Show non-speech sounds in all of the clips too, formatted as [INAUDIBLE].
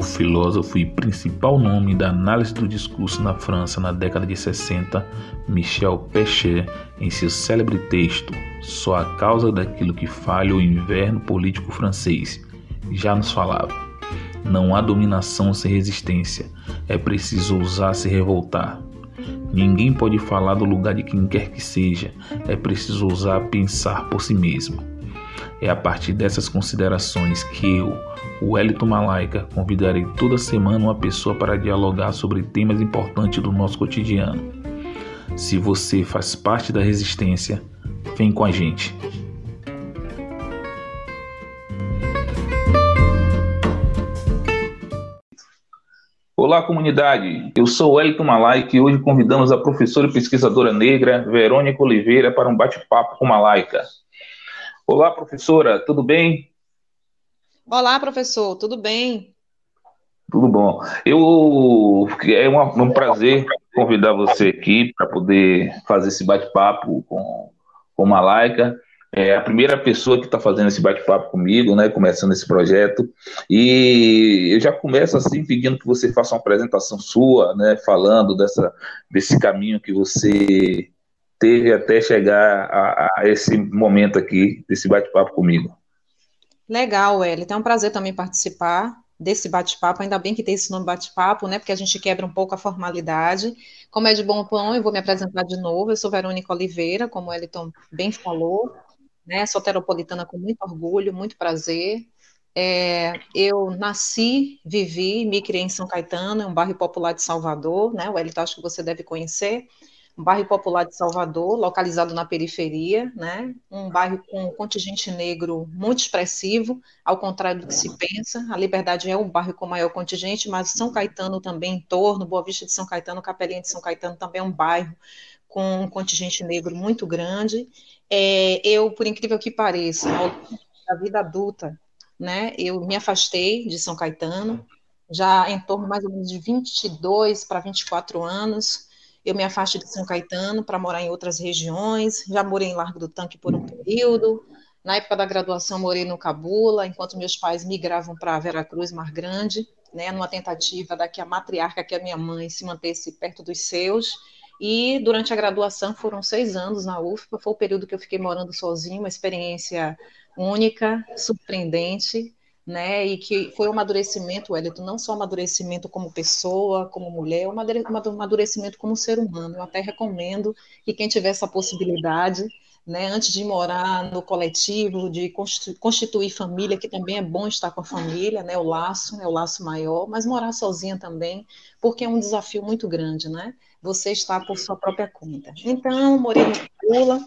o filósofo e principal nome da análise do discurso na França na década de 60, Michel Pechet, em seu célebre texto Só a causa daquilo que falha o inverno político francês, já nos falava: não há dominação sem resistência, é preciso ousar se revoltar. Ninguém pode falar do lugar de quem quer que seja, é preciso ousar pensar por si mesmo. É a partir dessas considerações que eu, Wellington Malaika, convidarei toda semana uma pessoa para dialogar sobre temas importantes do nosso cotidiano. Se você faz parte da resistência, vem com a gente. Olá, comunidade. Eu sou Wellington Malaika e hoje convidamos a professora e pesquisadora negra Verônica Oliveira para um bate-papo com Malaika. Olá, professora, tudo bem? Olá, professor, tudo bem? Tudo bom. Eu é um, um prazer convidar você aqui para poder fazer esse bate-papo com, com Malaika. É a primeira pessoa que está fazendo esse bate-papo comigo, né? Começando esse projeto. E eu já começo assim pedindo que você faça uma apresentação sua, né? Falando dessa, desse caminho que você teve até chegar a, a esse momento aqui, desse bate-papo comigo. Legal, Wellington. É um prazer também participar desse bate-papo. Ainda bem que tem esse nome bate-papo, né? Porque a gente quebra um pouco a formalidade. Como é de bom tom, eu vou me apresentar de novo. Eu sou Verônica Oliveira, como o Wellington bem falou, né? Soteropolitana com muito orgulho, muito prazer. É, eu nasci, vivi, me criei em São Caetano, um bairro popular de Salvador, né? O Wellington acho que você deve conhecer um bairro popular de Salvador, localizado na periferia, né? um bairro com um contingente negro muito expressivo, ao contrário do que se pensa. A Liberdade é o bairro com maior contingente, mas São Caetano também em torno, Boa Vista de São Caetano, Capelinha de São Caetano também é um bairro com um contingente negro muito grande. É, eu, por incrível que pareça, da vida adulta, né, eu me afastei de São Caetano, já em torno mais ou menos de 22 para 24 anos, eu me afasto de São Caetano para morar em outras regiões. Já morei em Largo do Tanque por um período. Na época da graduação, morei no Cabula, enquanto meus pais migravam para Veracruz, Mar Grande, né, numa tentativa da que a matriarca, que é a minha mãe, se mantesse perto dos seus. E durante a graduação foram seis anos na UFPA, foi o período que eu fiquei morando sozinho, uma experiência única, surpreendente, né? E que foi um amadurecimento, Wellington, não só um amadurecimento como pessoa, como mulher, um amadurecimento como ser humano. Eu até recomendo que quem tiver essa possibilidade, né, antes de morar no coletivo, de constituir família, que também é bom estar com a família, né, o laço, é o laço maior, mas morar sozinha também, porque é um desafio muito grande, né? Você está por sua própria conta. Então, morei no Pula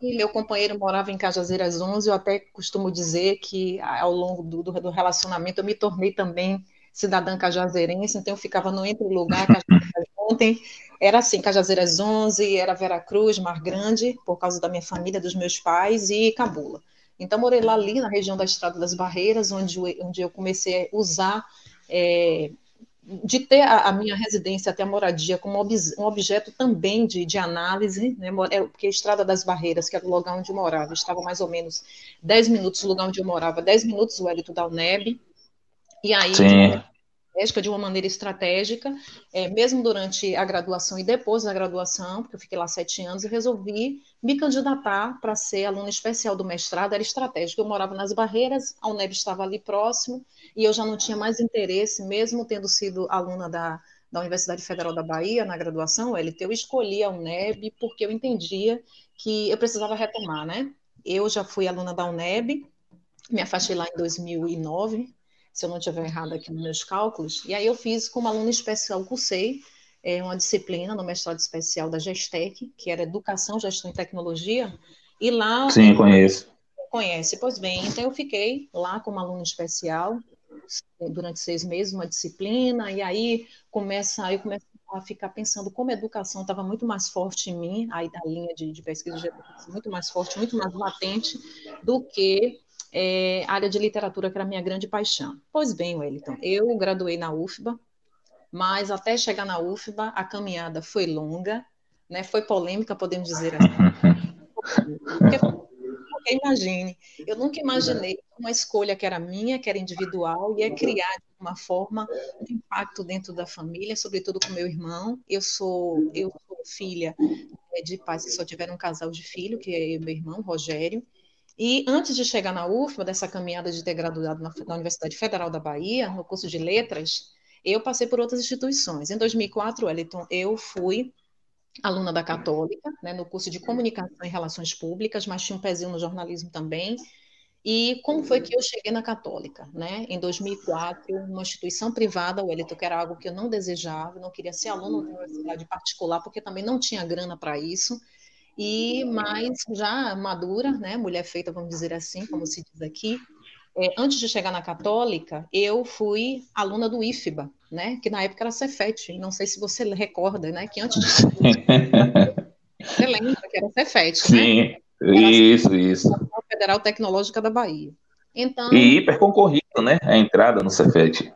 e meu companheiro morava em Cajazeiras 11. Eu até costumo dizer que ao longo do, do relacionamento eu me tornei também cidadã cajazeirense, então eu ficava no entre lugar, ontem era assim, Cajazeiras 11, era Veracruz, Mar Grande, por causa da minha família, dos meus pais, e Cabula. Então, morei lá ali, na região da Estrada das Barreiras, onde, onde eu comecei a usar é, de ter a, a, minha residência até a moradia como ob, um objeto também de, de análise, né, é, porque a Estrada das Barreiras, que era o lugar onde eu morava, estava mais ou menos 10 minutos do lugar onde eu morava, 10 minutos o Hélito da UNEB, e aí Sim. de uma maneira estratégica, é, mesmo durante a graduação e depois da graduação, porque eu fiquei lá sete anos, eu resolvi me candidatar para ser aluna especial do mestrado, era estratégico. Eu morava nas Barreiras, a UNEB estava ali próximo, e eu já não tinha mais interesse, mesmo tendo sido aluna da, da Universidade Federal da Bahia na graduação, LT, eu escolhi a UNEB porque eu entendia que eu precisava retomar, né? Eu já fui aluna da UNEB, me afastei lá em 2009, se eu não estiver errado aqui nos meus cálculos. E aí eu fiz como aluno especial, cursei é, uma disciplina no mestrado especial da Gestec, que era Educação, Gestão e Tecnologia, e lá... Sim, conheço. Conhece, pois bem. Então eu fiquei lá como aluno especial durante seis meses, uma disciplina, e aí começa, eu começo a ficar pensando como a educação estava muito mais forte em mim, aí a linha de, de pesquisa de educação muito mais forte, muito mais latente do que é, área de literatura, que era a minha grande paixão. Pois bem, Wellington, eu graduei na UFBA, mas até chegar na UFBA, a caminhada foi longa, né, foi polêmica, podemos dizer assim. [LAUGHS] Porque porque imagine, eu nunca imaginei uma escolha que era minha, que era individual, ia criar de uma forma um impacto dentro da família, sobretudo com meu irmão. Eu sou, eu sou filha é, de pais que só tiveram um casal de filho, que é meu irmão, Rogério. E antes de chegar na UFBA, dessa caminhada de ter graduado na, na Universidade Federal da Bahia, no curso de letras, eu passei por outras instituições. Em 2004, Wellington, eu fui aluna da Católica, né, no curso de Comunicação e Relações Públicas, mas tinha um pezinho no jornalismo também. E como foi que eu cheguei na Católica? Né? Em 2004, uma instituição privada, o Elito, que era algo que eu não desejava, não queria ser aluno de universidade particular, porque também não tinha grana para isso. E mais já madura, né, mulher feita, vamos dizer assim, como se diz aqui, é, antes de chegar na Católica, eu fui aluna do IFBA, né? Que na época era Cefet. Não sei se você recorda, né? Que antes de... [LAUGHS] você lembra que era Cefet, Sim, né? isso, isso. Federal Tecnológica da Bahia. Então, e hiper concorrido, né? A entrada no Cefet.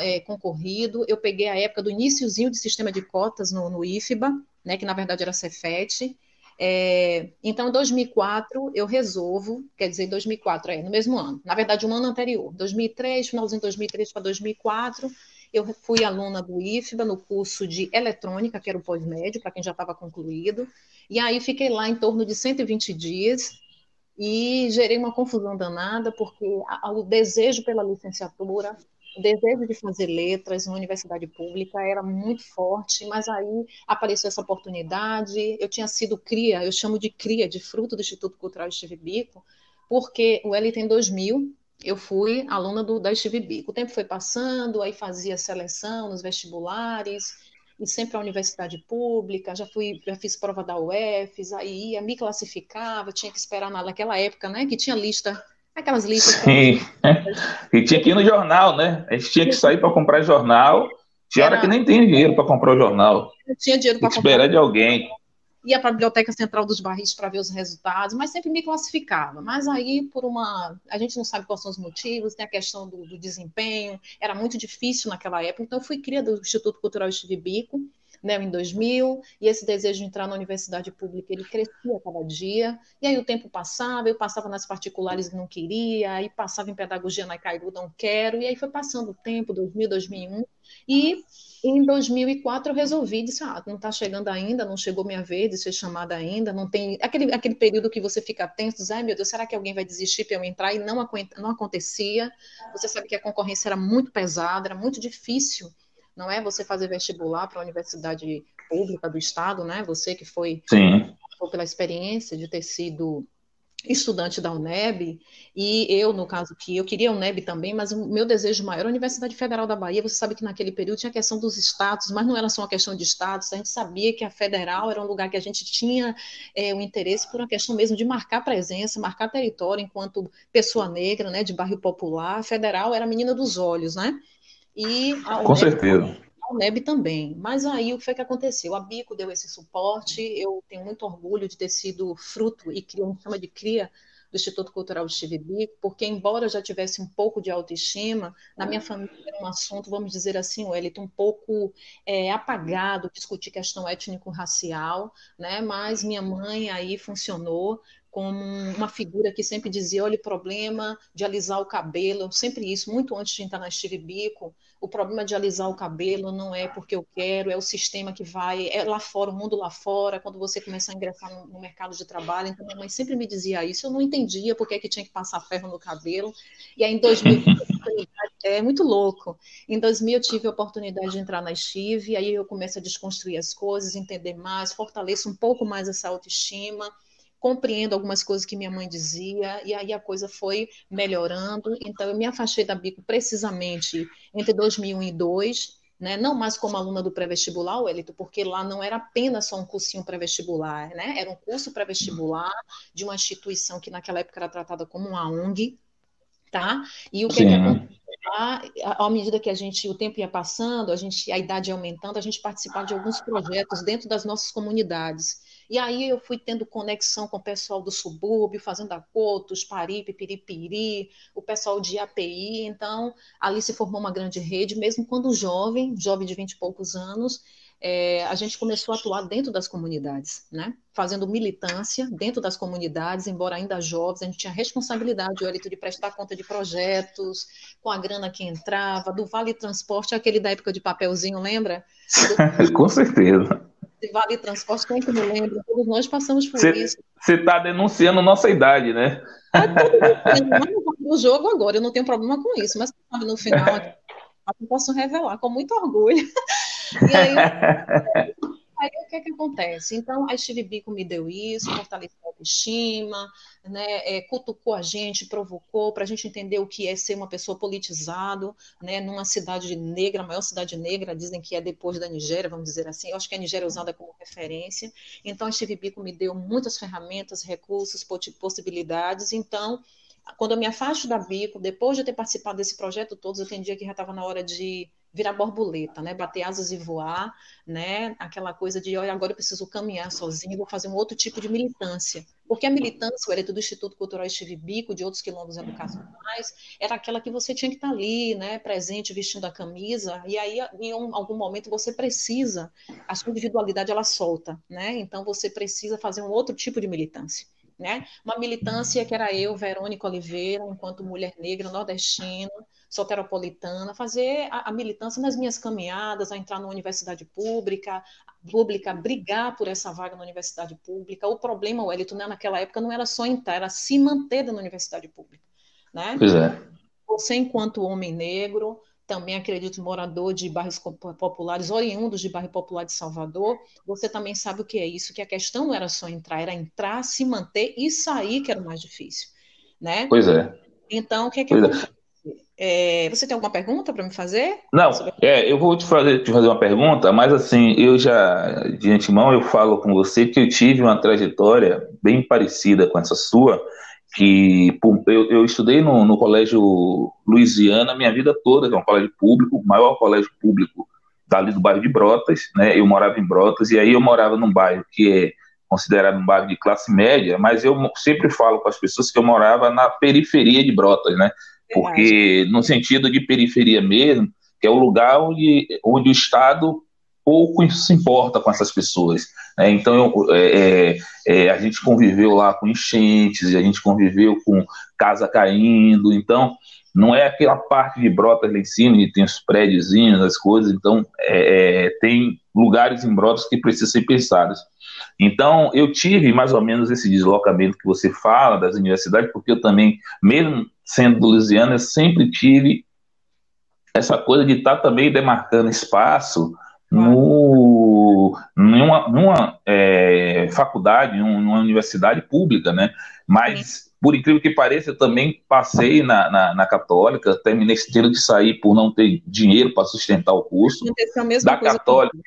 É, concorrido. Eu peguei a época do iníciozinho de sistema de cotas no, no IFBA, né? Que na verdade era Cefet. É, então, em 2004, eu resolvo, quer dizer, 2004, é, no mesmo ano, na verdade, um ano anterior, 2003, finalzinho de 2003 para 2004, eu fui aluna do IFBA no curso de eletrônica, que era o pós-médio, para quem já estava concluído, e aí fiquei lá em torno de 120 dias e gerei uma confusão danada, porque o desejo pela licenciatura o desejo de fazer letras na universidade pública era muito forte, mas aí apareceu essa oportunidade. Eu tinha sido cria, eu chamo de cria, de fruto do Instituto Cultural Steve Bico, porque o Elite em 2000 eu fui aluna do, da Steve Bico. O tempo foi passando, aí fazia seleção nos vestibulares, e sempre a universidade pública, já fui, já fiz prova da UFES, aí ia, me classificava, tinha que esperar naquela época, né, que tinha lista Aquelas listas. Sim. [LAUGHS] e tinha que ir no jornal, né? A gente tinha que sair para comprar jornal. Tinha Era... hora que nem tem dinheiro para comprar o jornal. Não tinha dinheiro para comprar. Esperar de alguém. Ia para a Biblioteca Central dos Barris para ver os resultados, mas sempre me classificava. Mas aí, por uma. A gente não sabe quais são os motivos, tem a questão do, do desempenho, era muito difícil naquela época. Então, eu fui cria do Instituto Cultural Estive Bico, né, em 2000, e esse desejo de entrar na universidade pública, ele crescia cada dia, e aí o tempo passava, eu passava nas particulares e não queria, aí passava em pedagogia na Cairu, não quero, e aí foi passando o tempo, 2000, 2001, e em 2004 eu resolvi, disse, ah, não está chegando ainda, não chegou minha vez de ser chamada ainda, não tem, aquele, aquele período que você fica atento, diz, ai meu Deus, será que alguém vai desistir para eu entrar? E não, não acontecia, você sabe que a concorrência era muito pesada, era muito difícil, não é você fazer vestibular para a universidade pública do estado, né? Você que foi Sim. pela experiência de ter sido estudante da UNEB, e eu, no caso que eu queria a UNEB também, mas o meu desejo maior era a Universidade Federal da Bahia. Você sabe que naquele período tinha a questão dos estados, mas não era só uma questão de estados, a gente sabia que a federal era um lugar que a gente tinha é, o interesse por uma questão mesmo de marcar presença, marcar território enquanto pessoa negra, né, de bairro popular. A federal era a menina dos olhos, né? E a Com certeza. A UNEB também. Mas aí o que foi que aconteceu? A Bico deu esse suporte, eu tenho muito orgulho de ter sido fruto e criou, chama de cria do Instituto Cultural de Steve Bico, porque embora eu já tivesse um pouco de autoestima, na minha família era um assunto, vamos dizer assim, o Elito, um pouco é, apagado, discutir questão étnico-racial, né? mas minha mãe aí funcionou, como uma figura que sempre dizia, olha o problema de alisar o cabelo, sempre isso, muito antes de entrar na Steve Bico, o problema de alisar o cabelo não é porque eu quero, é o sistema que vai, é lá fora, o mundo lá fora, quando você começar a ingressar no, no mercado de trabalho, então minha mãe sempre me dizia isso, eu não entendia porque é que tinha que passar ferro no cabelo, e aí em 2000, é muito louco, em 2000 eu tive a oportunidade de entrar na Steve, aí eu começo a desconstruir as coisas, entender mais, fortaleço um pouco mais essa autoestima, compreendo algumas coisas que minha mãe dizia, e aí a coisa foi melhorando. Então, eu me afastei da Bico precisamente entre 2001 e 2002, né? não mais como aluna do pré-vestibular, Wellington, porque lá não era apenas só um cursinho pré-vestibular, né? era um curso pré-vestibular de uma instituição que naquela época era tratada como uma ONG, tá? E o que, que aconteceu? à medida que a gente, o tempo ia passando, a gente, a idade ia aumentando, a gente participava de alguns projetos dentro das nossas comunidades. E aí eu fui tendo conexão com o pessoal do subúrbio, fazendo acordos, Paripe, Piripiri, o pessoal de API. Então, ali se formou uma grande rede, mesmo quando jovem, jovem de vinte e poucos anos, é, a gente começou a atuar dentro das comunidades, né? Fazendo militância dentro das comunidades, embora ainda jovens, a gente tinha responsabilidade, o de prestar conta de projetos, com a grana que entrava, do Vale Transporte, aquele da época de papelzinho, lembra? Do... [LAUGHS] com certeza. De Vale Transporte, quem que me lembra? Todos nós passamos por cê, isso. Você está denunciando nossa idade, né? o jogo agora, eu não tenho problema com isso, mas no final [LAUGHS] eu posso revelar com muito orgulho. [LAUGHS] E aí, [LAUGHS] aí o que é que acontece? Então, a Steve Bico me deu isso, fortaleceu a autoestima, né, é, cutucou a gente, provocou para a gente entender o que é ser uma pessoa politizado, né, numa cidade negra, a maior cidade negra, dizem que é depois da Nigéria, vamos dizer assim, eu acho que a Nigéria é usada como referência, então a Steve Bico me deu muitas ferramentas, recursos, possibilidades, então quando eu me afasto da Bico, depois de ter participado desse projeto todos, eu entendia que já estava na hora de virar borboleta, né? Bater asas e voar, né? Aquela coisa de, olha, agora eu preciso caminhar sozinho, vou fazer um outro tipo de militância. Porque a militância, o Ereto do Instituto Cultural Estive Bico, de outros quilombos educacionais, era aquela que você tinha que estar ali, né? Presente, vestindo a camisa, e aí em um, algum momento você precisa, a sua individualidade ela solta, né? Então você precisa fazer um outro tipo de militância. Né? Uma militância que era eu, Verônica Oliveira, enquanto mulher negra nordestina, soteropolitana, fazer a, a, militância nas minhas caminhadas, a entrar na universidade pública, pública, brigar por essa vaga na universidade pública. O problema, Wellington, né, naquela época não era só entrar, era se manter na universidade pública. Né? Pois é. Você, enquanto homem negro, também acredito morador de bairros populares, oriundos de bairro popular de Salvador, você também sabe o que é isso, que a questão não era só entrar, era entrar, se manter e sair, que era o mais difícil. Né? Pois é. Então, o que é que? É. É, você tem alguma pergunta para me fazer? Não, é, eu vou te fazer, te fazer uma pergunta, mas assim, eu já, de antemão, eu falo com você que eu tive uma trajetória bem parecida com essa sua, que eu, eu estudei no, no colégio Louisiana minha vida toda, que é um colégio público, o maior colégio público dali do bairro de Brotas, né? Eu morava em Brotas, e aí eu morava num bairro que é considerado um bairro de classe média, mas eu sempre falo com as pessoas que eu morava na periferia de Brotas, né? Porque no sentido de periferia mesmo, que é o lugar onde, onde o Estado pouco se importa com essas pessoas. Né? Então, é, é, é, a gente conviveu lá com enchentes, a gente conviveu com casa caindo, então não é aquela parte de brotas lá em cima, e tem os prédios, as coisas, então é, é, tem lugares em brotas que precisam ser pensados. Então, eu tive mais ou menos esse deslocamento que você fala das universidades, porque eu também, mesmo sendo do Louisiana, eu sempre tive essa coisa de estar tá também demarcando espaço no, numa, numa é, faculdade, numa universidade pública, né? Mas, por incrível que pareça, eu também passei na, na, na católica, terminei tendo de sair por não ter dinheiro para sustentar o curso. da católica.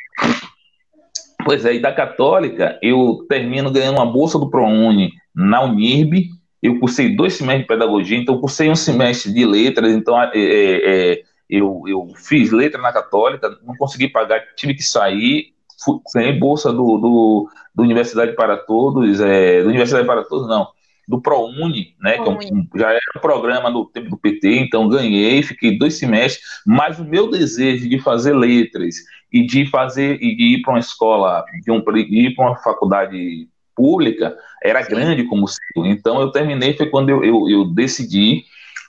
Pois é, e da Católica eu termino ganhando uma bolsa do ProUni na Unirb. Eu cursei dois semestres de pedagogia, então cursei um semestre de letras, então é, é, é, eu, eu fiz letra na Católica, não consegui pagar, tive que sair, fui, ganhei bolsa do, do, do Universidade para Todos, é, do Universidade para Todos não, do ProUni, né, que é um, já era um programa no tempo do PT, então ganhei, fiquei dois semestres, mas o meu desejo de fazer letras e de fazer e de ir para uma escola, de, um, de ir para uma faculdade pública era grande como o seu. Então eu terminei foi quando eu, eu, eu decidi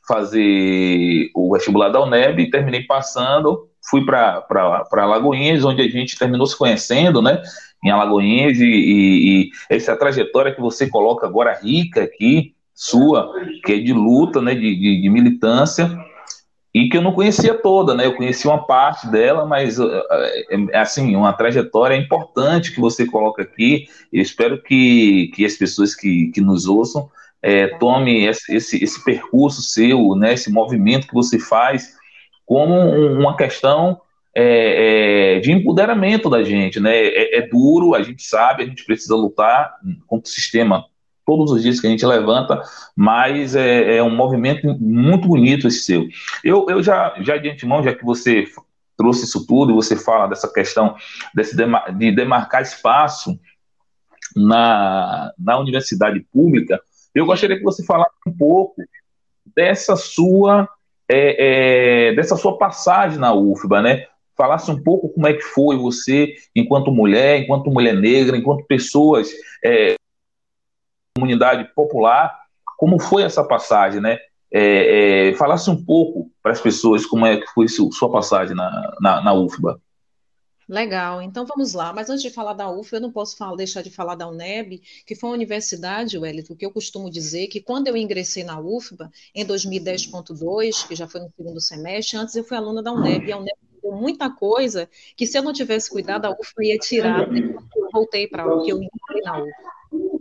fazer o vestibular da UNEB e terminei passando, fui para Alagoinhas, onde a gente terminou se conhecendo, né? Em Alagoinhas e, e, e essa trajetória que você coloca agora rica aqui, sua, que é de luta, né? de, de, de militância e que eu não conhecia toda, né? Eu conheci uma parte dela, mas é, é, assim, uma trajetória importante que você coloca aqui. Eu espero que, que as pessoas que, que nos ouçam é, tomem esse, esse, esse, percurso seu, né? Esse movimento que você faz como uma questão é, é, de empoderamento da gente, né? É, é, duro, a gente sabe, a gente precisa lutar contra o sistema todos os dias que a gente levanta, mas é, é um movimento muito bonito esse seu. Eu, eu já, já de antemão, já que você trouxe isso tudo, e você fala dessa questão desse de demarcar espaço na, na universidade pública, eu gostaria que você falasse um pouco dessa sua é, é, dessa sua passagem na UFBA, né? falasse um pouco como é que foi você, enquanto mulher, enquanto mulher negra, enquanto pessoas, é, comunidade popular, como foi essa passagem, né? É, é, falasse um pouco para as pessoas como é que foi sua passagem na, na, na UFBA. Legal, então vamos lá. Mas antes de falar da UF, eu não posso falar, deixar de falar da UNEB, que foi uma universidade, Wellington, que eu costumo dizer que quando eu ingressei na UFBA, em 2010.2, que já foi no segundo semestre, antes eu fui aluna da UNEB, e a UNEB deu muita coisa que se eu não tivesse cuidado, a UFBA ia tirar. Né? Voltei para o que eu entrei na UFBA.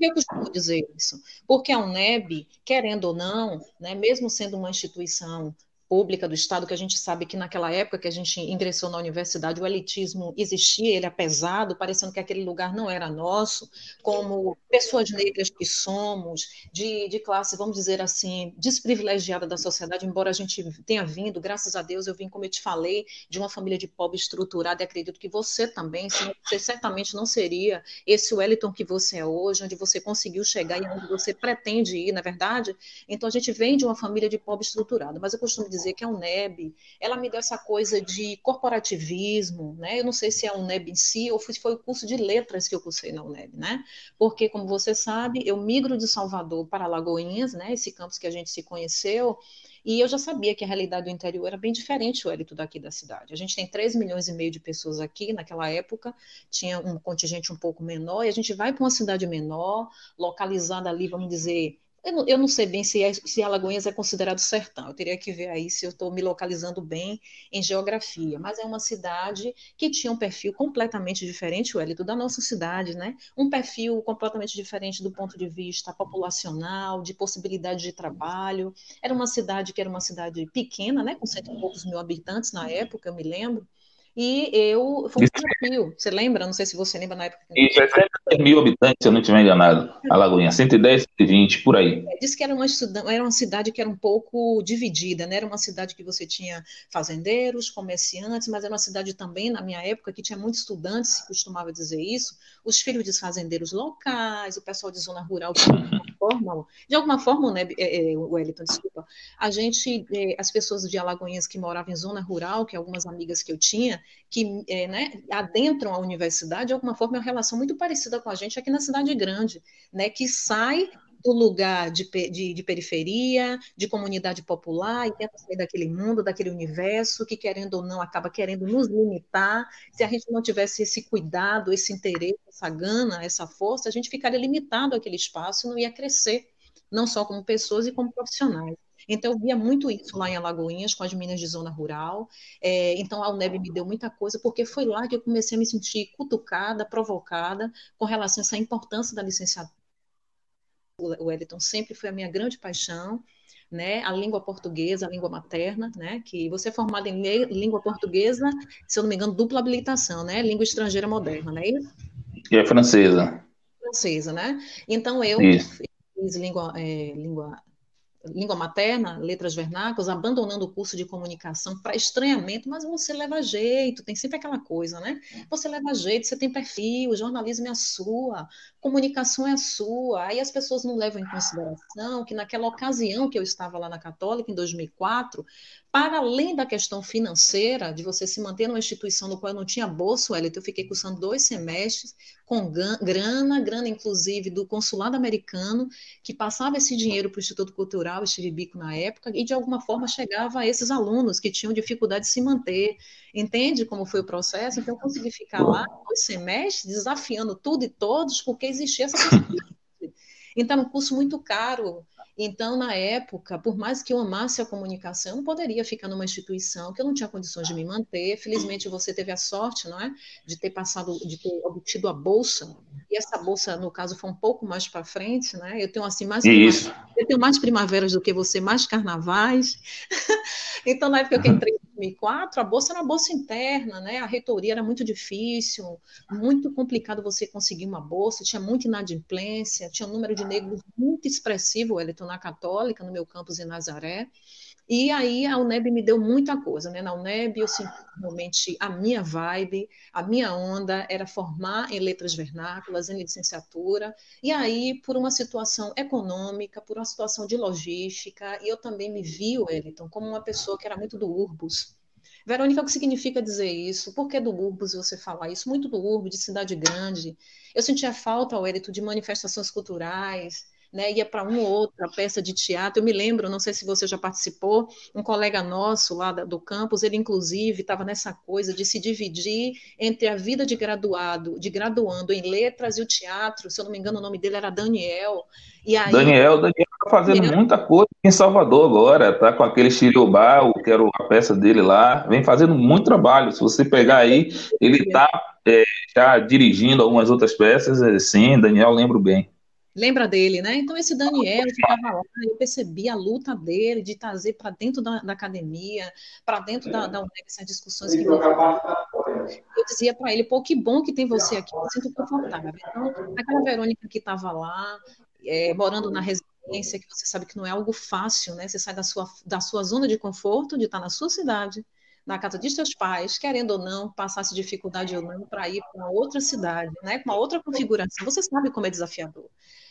Que eu costumo dizer isso? Porque a UNEB, querendo ou não, né, mesmo sendo uma instituição pública do Estado, que a gente sabe que naquela época que a gente ingressou na universidade, o elitismo existia, ele é pesado, parecendo que aquele lugar não era nosso, como pessoas negras que somos, de, de classe, vamos dizer assim, desprivilegiada da sociedade, embora a gente tenha vindo, graças a Deus, eu vim, como eu te falei, de uma família de pobre estruturada, e acredito que você também, você certamente não seria esse Wellington que você é hoje, onde você conseguiu chegar e onde você pretende ir, na é verdade? Então, a gente vem de uma família de pobre estruturada, mas eu costumo dizer dizer que a UNEB, ela me deu essa coisa de corporativismo, né? Eu não sei se é a UNEB em si ou se foi o curso de letras que eu cursei na UNEB, né? Porque, como você sabe, eu migro de Salvador para Lagoinhas, né? Esse campus que a gente se conheceu, e eu já sabia que a realidade do interior era bem diferente, o élito daqui da cidade. A gente tem 3 milhões e meio de pessoas aqui, naquela época tinha um contingente um pouco menor, e a gente vai para uma cidade menor, localizada ali, vamos dizer, eu não, eu não sei bem se, é, se Alagoinhas é considerado sertão. Eu teria que ver aí se eu estou me localizando bem em geografia. Mas é uma cidade que tinha um perfil completamente diferente, Hélito, da nossa cidade, né? Um perfil completamente diferente do ponto de vista populacional, de possibilidade de trabalho. Era uma cidade que era uma cidade pequena, né? Com cento e poucos mil habitantes na época, eu me lembro. E eu. Foi um desafio. Você lembra? Não sei se você lembra na época. Isso, é 110 mil habitantes, se eu não estiver enganado. Alagoinha, 110, 120, por aí. É, disse que era uma, era uma cidade que era um pouco dividida, né? Era uma cidade que você tinha fazendeiros, comerciantes, mas era uma cidade também, na minha época, que tinha muitos estudantes, se costumava dizer isso, os filhos de fazendeiros locais, o pessoal de zona rural, [LAUGHS] forma, de alguma forma, né, é, é, Wellington, desculpa, a gente, é, as pessoas de Alagoinhas que moravam em zona rural, que algumas amigas que eu tinha, que né, adentram a universidade, de alguma forma é uma relação muito parecida com a gente aqui na cidade grande, né, que sai do lugar de, de, de, periferia, de comunidade popular, e tenta sair daquele mundo, daquele universo, que querendo ou não acaba querendo nos limitar. Se a gente não tivesse esse cuidado, esse interesse, essa gana, essa força, a gente ficaria limitado àquele espaço e não ia crescer, não só como pessoas e como profissionais. Então, eu via muito isso lá em Alagoinhas, com as meninas de zona rural. É, então, a UNEB me deu muita coisa, porque foi lá que eu comecei a me sentir cutucada, provocada, com relação a essa importância da licenciatura. O Wellington sempre foi a minha grande paixão. Né, a língua portuguesa, a língua materna, né, que você é formado em língua portuguesa, se eu não me engano, dupla habilitação, né, língua estrangeira moderna, não é isso? E é francesa. Francesa, né? Então eu isso. fiz língua, é, língua língua materna, letras vernáculas, abandonando o curso de comunicação para estranhamento, mas você leva jeito, tem sempre aquela coisa, né? Você leva jeito, você tem perfil, o jornalismo é a sua, comunicação é a sua. Aí as pessoas não levam em consideração que naquela ocasião que eu estava lá na Católica, em 2004, para além da questão financeira, de você se manter numa instituição no qual eu não tinha bolsa, Elito, eu fiquei cursando dois semestres com grana, grana inclusive do consulado americano, que passava esse dinheiro para o Instituto Cultural, Steve Bico na época, e de alguma forma chegava a esses alunos que tinham dificuldade de se manter. Entende como foi o processo? Então, eu consegui ficar lá dois semestres, desafiando tudo e todos, porque existia essa possibilidade. Então, um curso muito caro, então, na época, por mais que eu amasse a comunicação, eu não poderia ficar numa instituição que eu não tinha condições de me manter. Felizmente, você teve a sorte, não é, de ter passado, de ter obtido a bolsa. E essa bolsa, no caso, foi um pouco mais para frente, né? Eu tenho assim mais eu tenho mais primaveras do que você, mais carnavais. [LAUGHS] então, na época que eu entrei 2004, a bolsa era uma bolsa interna, né? A reitoria era muito difícil, muito complicado você conseguir uma bolsa, tinha muita inadimplência, tinha um número de negros muito expressivo, Wellington, na Católica, no meu campus em Nazaré. E aí a UNEB me deu muita coisa, né? Na UNEB eu senti realmente a minha vibe, a minha onda era formar em letras vernáculas, em licenciatura, e aí por uma situação econômica, por uma situação de logística, e eu também me vi, Wellington, como uma pessoa que era muito do urbus, Verônica, o que significa dizer isso? Por que do urbo, se você falar isso? Muito do urbo, de cidade grande. Eu sentia falta, Wellington, de manifestações culturais, né, ia para uma ou outra peça de teatro. Eu me lembro, não sei se você já participou, um colega nosso lá do campus, ele inclusive estava nessa coisa de se dividir entre a vida de graduado, de graduando em letras e o teatro. Se eu não me engano, o nome dele era Daniel. E aí, Daniel, Daniel está fazendo Daniel... muita coisa em Salvador agora, tá com aquele Chiriobá, que era a peça dele lá, vem fazendo muito trabalho. Se você pegar aí, ele está é, já dirigindo algumas outras peças, é, sim, Daniel lembro bem. Lembra dele, né? Então, esse Daniel estava lá, eu percebi a luta dele de trazer para dentro da, da academia, para dentro da, da UNEC, essas discussões que eu dizia para ele, pô, que bom que tem você aqui, eu sinto confortável. Então, aquela Verônica que estava lá, é, morando na residência, que você sabe que não é algo fácil, né? Você sai da sua, da sua zona de conforto, de estar na sua cidade, na casa de seus pais, querendo ou não, passasse dificuldade ou não, para ir para outra cidade, né, com uma outra configuração. Você sabe como é desafiador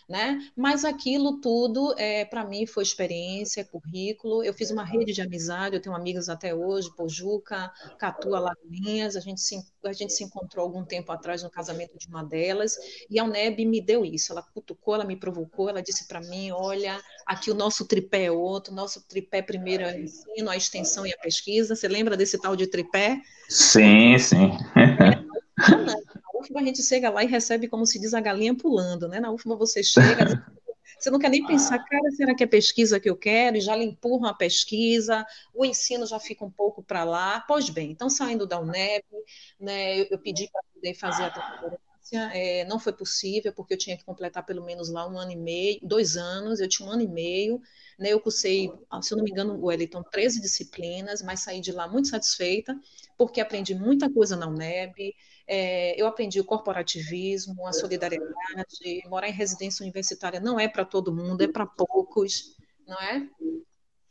né? Mas aquilo tudo, é, para mim, foi experiência, currículo. Eu fiz uma rede de amizade, eu tenho amigas até hoje, Pojuca, Catua, Lagoinhas. A gente, se, a gente se encontrou algum tempo atrás no casamento de uma delas, e a UNEB me deu isso. Ela cutucou, ela me provocou, ela disse para mim: olha, aqui o nosso tripé é outro, nosso tripé primeiro é o ensino, a extensão e a pesquisa. Você lembra desse tal de tripé? Sim, sim. É, [LAUGHS] UFBA a gente chega lá e recebe, como se diz, a galinha pulando, né? Na UFBA você chega, [LAUGHS] você não quer nem pensar, cara, será que é pesquisa que eu quero? E já lhe empurram a pesquisa, o ensino já fica um pouco para lá. Pois bem, então saindo da UNEB, né, eu, eu pedi para poder fazer a transferência, é, não foi possível, porque eu tinha que completar pelo menos lá um ano e meio, dois anos, eu tinha um ano e meio, né, eu cursei, se eu não me engano, o Wellington, 13 disciplinas, mas saí de lá muito satisfeita, porque aprendi muita coisa na UNEB, é, eu aprendi o corporativismo, a solidariedade. Morar em residência universitária não é para todo mundo, é para poucos, não é?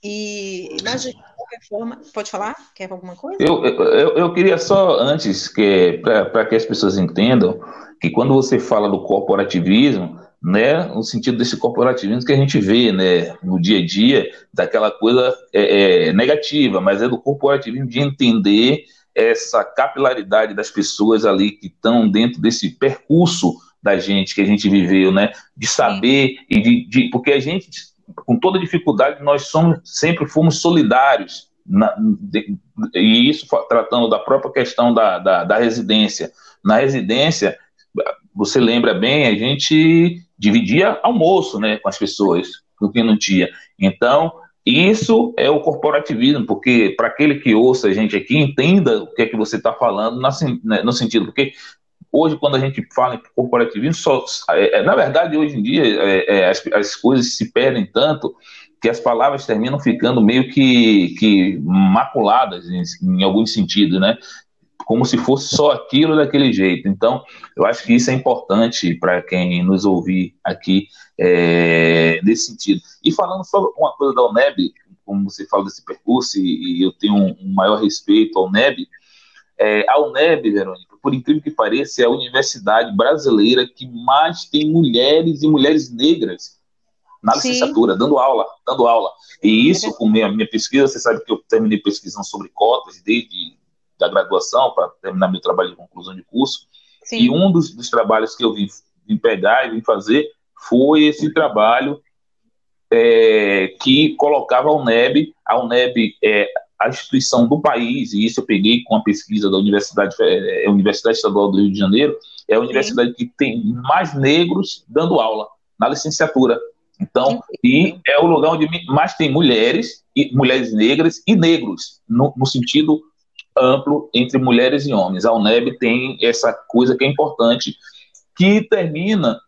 E, mas de qualquer forma, pode falar? Quer alguma coisa? Eu, eu, eu queria só, antes, que para que as pessoas entendam, que quando você fala do corporativismo, né, no sentido desse corporativismo que a gente vê, né, no dia a dia, daquela coisa é, é, negativa, mas é do corporativismo de entender essa capilaridade das pessoas ali que estão dentro desse percurso da gente, que a gente viveu, né? De saber e de, de, Porque a gente, com toda dificuldade, nós somos, sempre fomos solidários. Na, de, e isso tratando da própria questão da, da, da residência. Na residência, você lembra bem, a gente dividia almoço né, com as pessoas, com quem não tinha. Então, isso é o corporativismo, porque para aquele que ouça a gente aqui, entenda o que é que você está falando né, no sentido, porque hoje, quando a gente fala em corporativismo, só, é, é, na verdade, hoje em dia, é, é, as, as coisas se perdem tanto que as palavras terminam ficando meio que, que maculadas em, em alguns sentidos, né? Como se fosse só aquilo daquele jeito. Então, eu acho que isso é importante para quem nos ouvir aqui é, nesse sentido. E falando só uma coisa da UNEB, como você fala desse percurso, e, eu tenho um, um, maior respeito à UNEB, é, a UNEB, Verônica, por incrível que pareça, é a universidade brasileira que mais tem mulheres e mulheres negras na licenciatura, Sim. dando aula, dando aula. E isso, com minha, minha pesquisa, você sabe que eu terminei pesquisando sobre cotas desde da graduação para terminar meu trabalho de conclusão de curso. Sim. E um dos, dos trabalhos que eu vim, vim pegar e vim fazer foi esse trabalho é, que colocava a UNEB, a UNEB é a instituição do país, e isso eu peguei com a pesquisa da Universidade, é, Universidade Estadual do Rio de Janeiro, é a universidade Sim. que tem mais negros dando aula na licenciatura. Então, e é o lugar onde mais tem mulheres, e mulheres negras e negros, no, no sentido amplo entre mulheres e homens. A UNEB tem essa coisa que é importante, que termina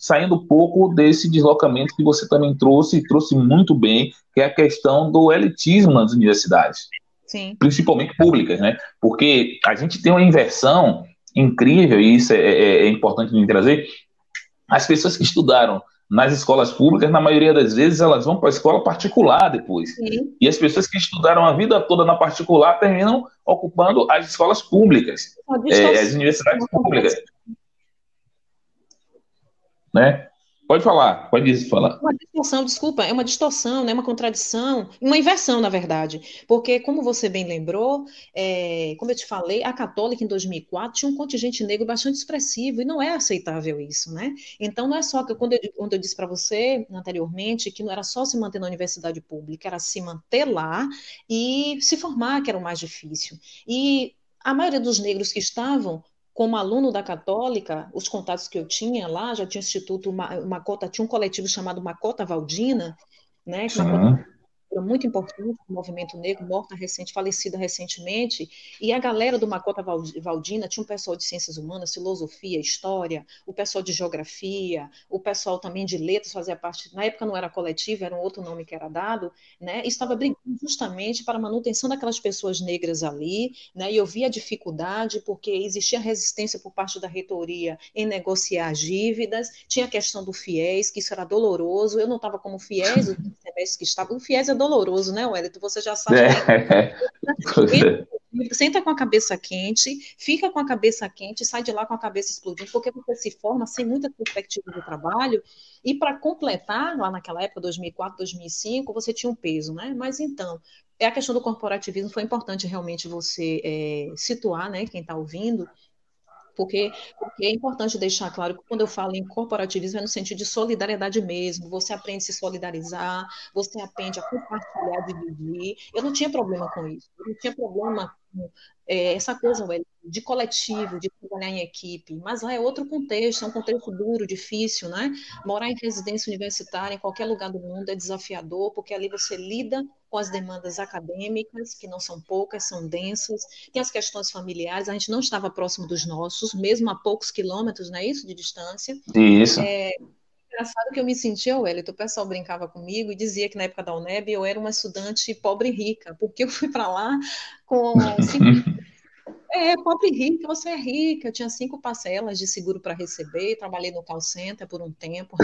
saindo um pouco desse deslocamento que você também trouxe, e trouxe muito bem, que é a questão do elitismo nas universidades. Sim. Principalmente públicas, né? Porque a gente tem uma inversão incrível, e isso é, é, é importante me trazer. As pessoas que estudaram nas escolas públicas, na maioria das vezes, elas vão para a escola particular depois. Sim. E as pessoas que estudaram a vida toda na particular terminam ocupando as escolas públicas, é, as universidades públicas né? Pode falar, pode falar. Uma distorção, desculpa, é uma distorção, né? uma contradição, uma inversão, na verdade. Porque, como você bem lembrou, é, como eu te falei, a católica em 2004 tinha um contingente negro bastante expressivo, e não é aceitável isso, né? Então, não é só que, quando eu, quando eu disse para você anteriormente, que não era só se manter na universidade pública, era se manter lá e se formar, que era o mais difícil. E a maioria dos negros que estavam como aluno da Católica, os contatos que eu tinha lá, já tinha instituto Macota, tinha um coletivo chamado Macota Valdina, né? Macota muito importante do movimento negro, morta recente, falecida recentemente, e a galera do Macota Valdina tinha um pessoal de ciências humanas, filosofia, história, o pessoal de geografia, o pessoal também de letras fazia parte, na época não era coletivo, era um outro nome que era dado, né, e estava brigando justamente para a manutenção daquelas pessoas negras ali, né, e eu via a dificuldade, porque existia resistência por parte da reitoria em negociar dívidas, tinha a questão do FIES, que isso era doloroso, eu não estava como FIES, os [LAUGHS] semestres que estavam, o FIES é doloroso, né, Wellington? Você já sabe. É. [LAUGHS] Senta com a cabeça quente, fica com a cabeça quente, sai de lá com a cabeça explodindo, porque você se forma sem muita perspectiva de trabalho. E para completar, lá naquela época, 2004, 2005, você tinha um peso, né? Mas então, é a questão do corporativismo, foi importante realmente você é, situar, né, quem está ouvindo, porque, porque é importante deixar claro que quando eu falo em corporativismo é no sentido de solidariedade mesmo, você aprende a se solidarizar, você aprende a compartilhar, dividir. Eu não tinha problema com isso, eu não tinha problema é, essa coisa de coletivo, de trabalhar em equipe, mas lá é outro contexto, é um contexto duro, difícil, né? Morar em residência universitária em qualquer lugar do mundo é desafiador, porque ali você lida com as demandas acadêmicas, que não são poucas, são densas, tem as questões familiares, a gente não estava próximo dos nossos, mesmo a poucos quilômetros, não é isso, de distância. Isso. É, engraçado que eu me sentia, Wellington, o pessoal brincava comigo e dizia que na época da UNEB eu era uma estudante pobre e rica, porque eu fui para lá com [LAUGHS] É, pobre e rica, você é rica. Eu tinha cinco parcelas de seguro para receber, trabalhei no call center por um tempo,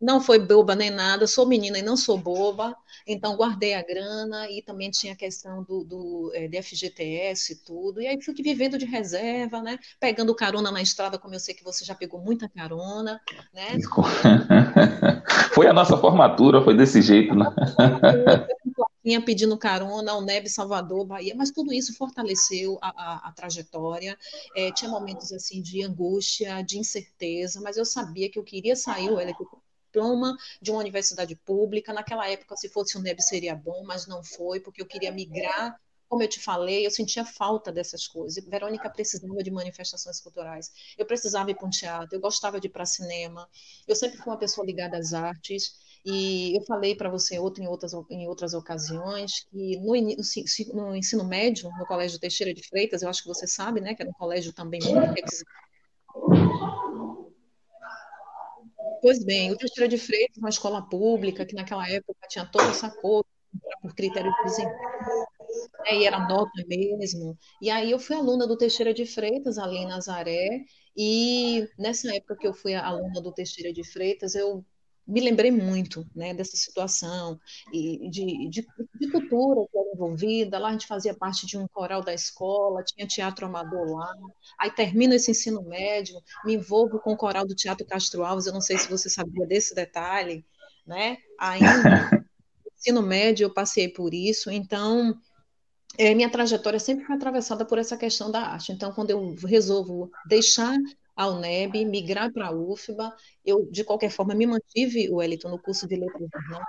não foi boba nem nada, sou menina e não sou boba, então guardei a grana e também tinha a questão do, do é, de FGTS e tudo, e aí fui vivendo de reserva, né, pegando carona na estrada, como eu sei que você já pegou muita carona, né. [LAUGHS] Foi a nossa formatura, foi desse jeito, né. [LAUGHS] Vinha pedindo carona, o Nebe, Salvador, Bahia, mas tudo isso fortaleceu a, a, a trajetória, é, tinha momentos assim de angústia, de incerteza, mas eu sabia que eu queria sair, olha, que eu diploma de uma universidade pública. Naquela época, se fosse o NEB, seria bom, mas não foi, porque eu queria migrar. Como eu te falei, eu sentia falta dessas coisas. Verônica precisava de manifestações culturais. Eu precisava ir para um teatro, eu gostava de ir para cinema. Eu sempre fui uma pessoa ligada às artes. E eu falei para você outro, em, outras, em outras ocasiões que no, no, ensino médio, no Colégio Teixeira de Freitas, eu acho que você sabe, né, que era um colégio também muito Pois bem, o Teixeira de Freitas, uma escola pública, que naquela época tinha toda essa coisa, por critério de desempenho, né, e era nota mesmo. E aí eu fui aluna do Teixeira de Freitas, ali em Nazaré, e nessa época que eu fui aluna do Teixeira de Freitas, eu me lembrei muito né, dessa situação e de, de, de, cultura que era envolvida. Lá a gente fazia parte de um coral da escola, tinha teatro amador lá. Aí termino esse ensino médio, me envolvo com o coral do Teatro Castro Alves. Eu não sei se você sabia desse detalhe, né? Ainda [LAUGHS] ensino médio eu passei por isso, então é, minha trajetória sempre foi atravessada por essa questão da arte. Então, quando eu resolvo deixar a UNEB, migrar para a UFBA. Eu, de qualquer forma, me mantive, o Wellington, no curso de letras humanas.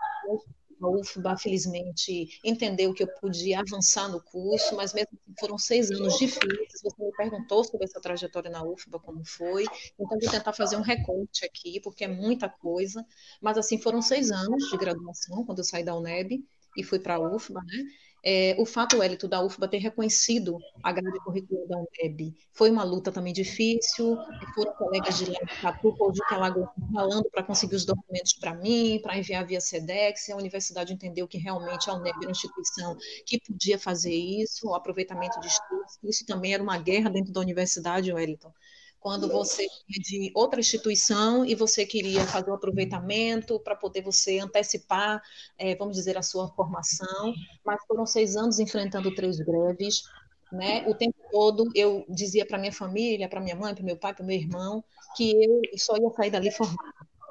A UFBA, felizmente, entendeu que eu podia avançar no curso, mas mesmo assim foram seis anos difíceis. Você me perguntou sobre essa trajetória na UFBA, como foi. Então, vou tentar fazer um recorte aqui, porque é muita coisa. Mas, assim, foram seis anos de graduação, quando eu saí da UNEB e fui para a UFBA, né? É, o fato, Wellington, da UFBA ter reconhecido a grade curricular da UNEB foi uma luta também difícil, foram colegas de de Catupa de Alagoas falando para conseguir os documentos para mim, para enviar via SEDEX, a universidade entendeu que realmente a UNEB era uma instituição que podia fazer isso, o aproveitamento de estudos, isso também era uma guerra dentro da universidade, Wellington, quando você tinha de outra instituição e você queria fazer o um aproveitamento para poder você antecipar, é, vamos dizer, a sua formação, mas foram seis anos enfrentando três greves, né? O tempo todo eu dizia para minha família, para minha mãe, para meu pai, para meu irmão, que eu só ia sair dali formada.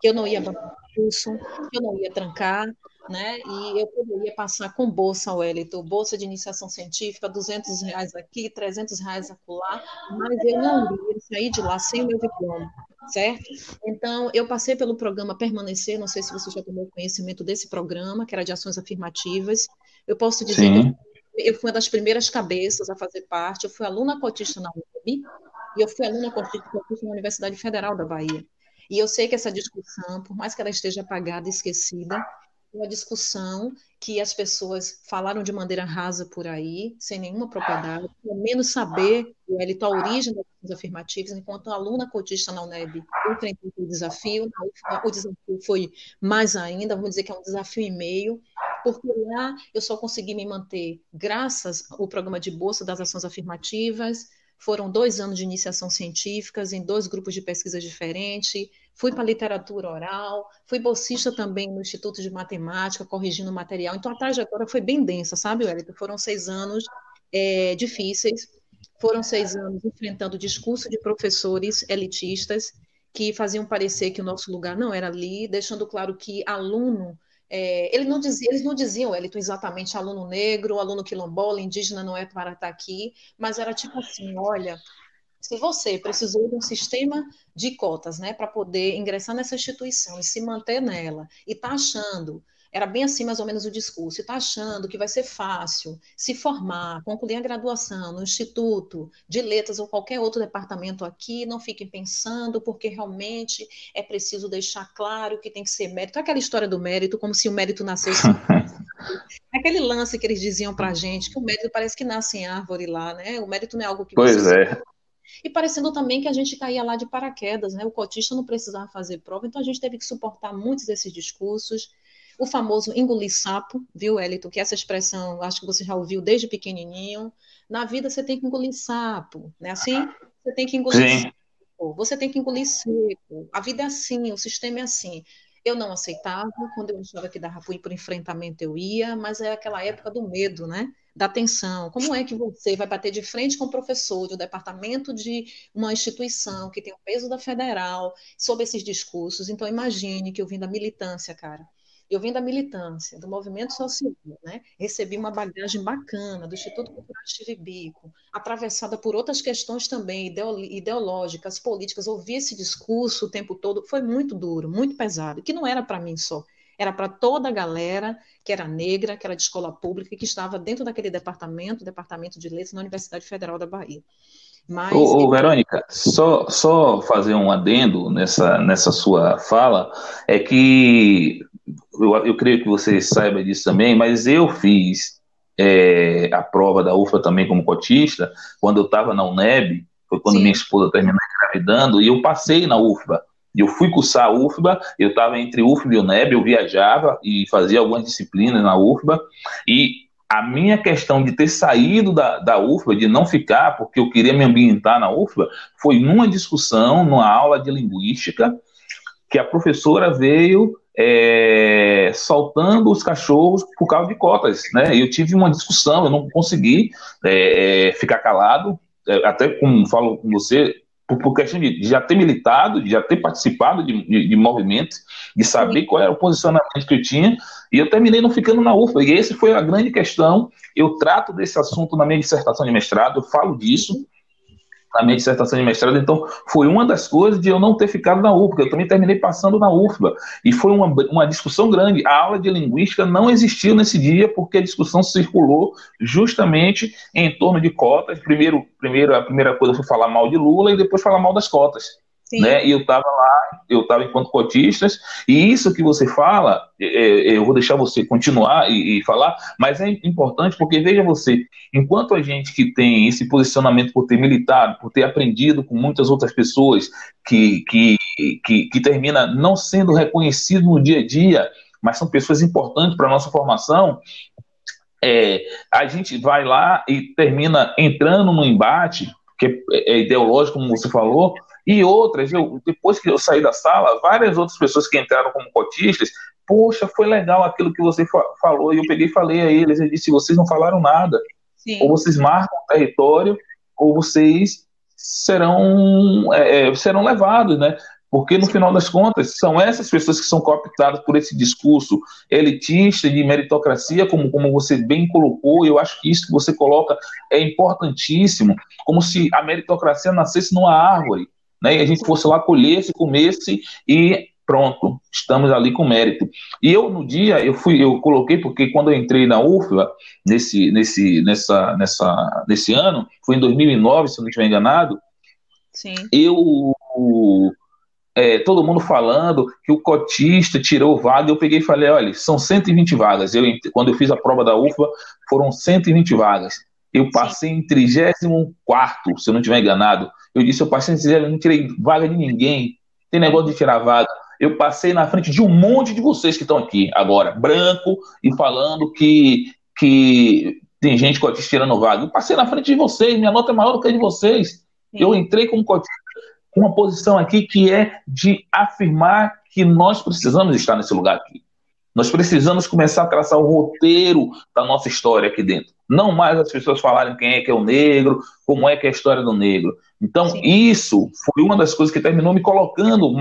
que eu não ia abandonar o curso, que eu não ia trancar, né? E eu poderia passar com bolsa, Wellington, bolsa de iniciação científica, 200 reais aqui, 300 reais acolá, mas eu não ia sair de lá sem meu diploma, certo? Então, eu passei pelo programa Permanecer, não sei se você já tomou conhecimento desse programa, que era de ações afirmativas. Eu posso dizer Sim. que eu fui uma das primeiras cabeças a fazer parte, eu fui aluna cotista na UNB, e eu fui aluna cotista na Universidade Federal da Bahia. E eu sei que essa discussão, por mais que ela esteja apagada e esquecida, uma discussão que as pessoas falaram de maneira rasa por aí, sem nenhuma propriedade, pelo menos saber Elito, a origem das ações afirmativas, enquanto aluna cotista na UNEB, eu enfrentei o desafio, o desafio foi mais ainda, vamos dizer que é um desafio e meio, porque lá eu só consegui me manter graças ao programa de bolsa das ações afirmativas, foram dois anos de iniciação científicas em dois grupos de pesquisa diferentes, fui para literatura oral, fui bolsista também no Instituto de Matemática, corrigindo material. Então, a trajetória foi bem densa, sabe, Wellington? Foram seis anos é, difíceis, foram seis anos enfrentando discurso de professores elitistas que faziam parecer que o nosso lugar não era ali, deixando claro que aluno é, ele não dizia, eles não diziam, Wellington, exatamente aluno negro, aluno quilombola, indígena não é para estar aqui, mas era tipo assim, olha, se você precisou de um sistema de cotas, né, para poder ingressar nessa instituição e se manter nela, e está achando, era bem assim mais ou menos o discurso, e está achando que vai ser fácil se formar, concluir a graduação no Instituto de Letras ou qualquer outro departamento aqui, não fiquem pensando, porque realmente é preciso deixar claro que tem que ser mérito. Aquela história do mérito, como se o mérito nascesse. [LAUGHS] [LAUGHS] Aquele lance que eles diziam para a gente, que o mérito parece que nasce em árvore lá, né? O mérito não é algo que pois é. E parecendo também que a gente caía lá de paraquedas, né? O cotista não precisava fazer prova, então a gente teve que suportar muitos desses discursos. O famoso engolir sapo, viu, Elito? Que essa expressão, acho que você já ouviu desde pequenininho. Na vida você tem que engolir sapo, né? Assim, você tem que engolir Sim. sapo, você tem que engolir seco. A vida é assim, o sistema é assim. Eu não aceitava, quando eu achava que dava para o enfrentamento, eu ia, mas é aquela época do medo, né? da atenção. Como é que você vai bater de frente com o professor do departamento de uma instituição que tem o peso da federal sobre esses discursos? Então, imagine que eu vim da militância, cara. Eu vim da militância, do movimento social, né? recebi uma bagagem bacana do Instituto Cultural de Bico, atravessada por outras questões também ideológicas, políticas. Ouvir esse discurso o tempo todo foi muito duro, muito pesado, que não era para mim só era para toda a galera que era negra, que era de escola pública, que estava dentro daquele departamento, departamento de letras na Universidade Federal da Bahia. Mas, ô, ô, Verônica, só, só fazer um adendo nessa, nessa sua fala, é que eu, eu creio que você saiba disso também, mas eu fiz é, a prova da UFA também como cotista, quando eu estava na UNEB, foi quando Sim. minha esposa terminou engravidando, e eu passei na UFBA. Eu fui cursar a UFBA, eu estava entre UFBA e UNEB, eu viajava e fazia algumas disciplinas na UFBA, e a minha questão de ter saído da, da UFBA, de não ficar, porque eu queria me ambientar na UFBA, foi numa discussão, numa aula de linguística, que a professora veio é, soltando os cachorros por causa de cotas, né? Eu tive uma discussão, eu não consegui é, é ficar calado, é, até como falo com você, por, por questão de, já ter militado, de já ter participado de, de, de movimentos, de saber Sim. qual era o posicionamento que eu tinha, e eu terminei não ficando na UFA. E essa foi a grande questão. Eu trato desse assunto na minha dissertação de mestrado, eu falo disso na minha dissertação de mestrado, então foi uma das coisas de eu não ter ficado na UFBA, eu também terminei passando na UFBA, e foi uma, uma discussão grande, a aula de linguística não existiu nesse dia, porque a discussão circulou justamente em torno de cotas, primeiro, primeiro a primeira coisa foi falar mal de Lula, e depois falar mal das cotas, né? E eu estava lá, eu estava enquanto cotistas, e isso que você fala, é, é, eu vou deixar você continuar e, falar, mas é importante porque veja você, enquanto a gente que tem esse posicionamento por ter militado, por ter aprendido com muitas outras pessoas, que, que, que, que termina não sendo reconhecido no dia a dia, mas são pessoas importantes para a nossa formação, é, a gente vai lá e termina entrando no embate, que é, é ideológico, como você falou, e outras, eu, depois que eu saí da sala, várias outras pessoas que entraram como cotistas, poxa, foi legal aquilo que você fa falou, e eu peguei e falei a eles, eu disse, vocês não falaram nada, Sim. ou vocês marcam o território, ou vocês serão, é, é serão levados, né? Porque, no Sim. final das contas, são essas pessoas que são cooptadas por esse discurso elitista de meritocracia, como, como você bem colocou, e eu acho que isso que você coloca é importantíssimo, como se a meritocracia nascesse numa árvore, né, e a gente fosse lá, colhesse, comesse e pronto, estamos ali com mérito. E eu no dia eu fui, eu coloquei porque quando eu entrei na UFLA nesse nesse nessa nessa nesse ano, foi em 2009, se eu não estiver enganado. Sim. Eu é, todo mundo falando que o cotista tirou vaga, eu peguei e falei, olha, são 120 vagas. Eu, quando eu fiz a prova da UFLA, foram 120 vagas. Eu passei Sim. em 34 se eu não estiver enganado. Eu disse, eu passei em 30, não tirei vaga de ninguém. Tem negócio de tirar vaga eu passei na frente de um monte de vocês que estão aqui agora, branco, e falando que, que tem gente cotista tirando vaga. Eu passei na frente de vocês, minha nota é maior do que a de vocês. Sim. Eu entrei como cotista com uma posição aqui que é de afirmar que nós precisamos estar nesse lugar aqui. Nós precisamos começar a traçar o roteiro da nossa história aqui dentro. Não mais as pessoas falarem quem é que é o negro, como é que é a história do negro. Então, Sim. isso foi uma das coisas que terminou me colocando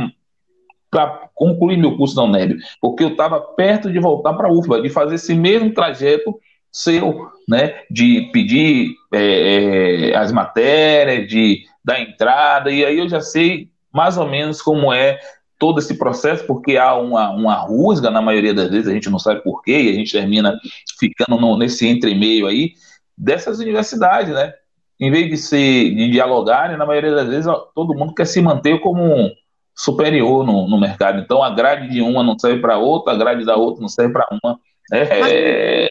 para concluir meu curso na UNEB, porque eu estava perto de voltar para a UFBA, de fazer esse mesmo trajeto seu, né, de pedir é, é, as matérias, de dar entrada, e aí eu já sei mais ou menos como é todo esse processo, porque há uma, uma rusga, na maioria das vezes, a gente não sabe porquê, e a gente termina ficando no, nesse entremeio aí, dessas universidades, né? Em vez de ser de dialogarem, na maioria das vezes todo mundo quer se manter como um, superior no, no mercado. Então, a grade de uma não serve para outra, a grade da outra não serve para uma. É, é.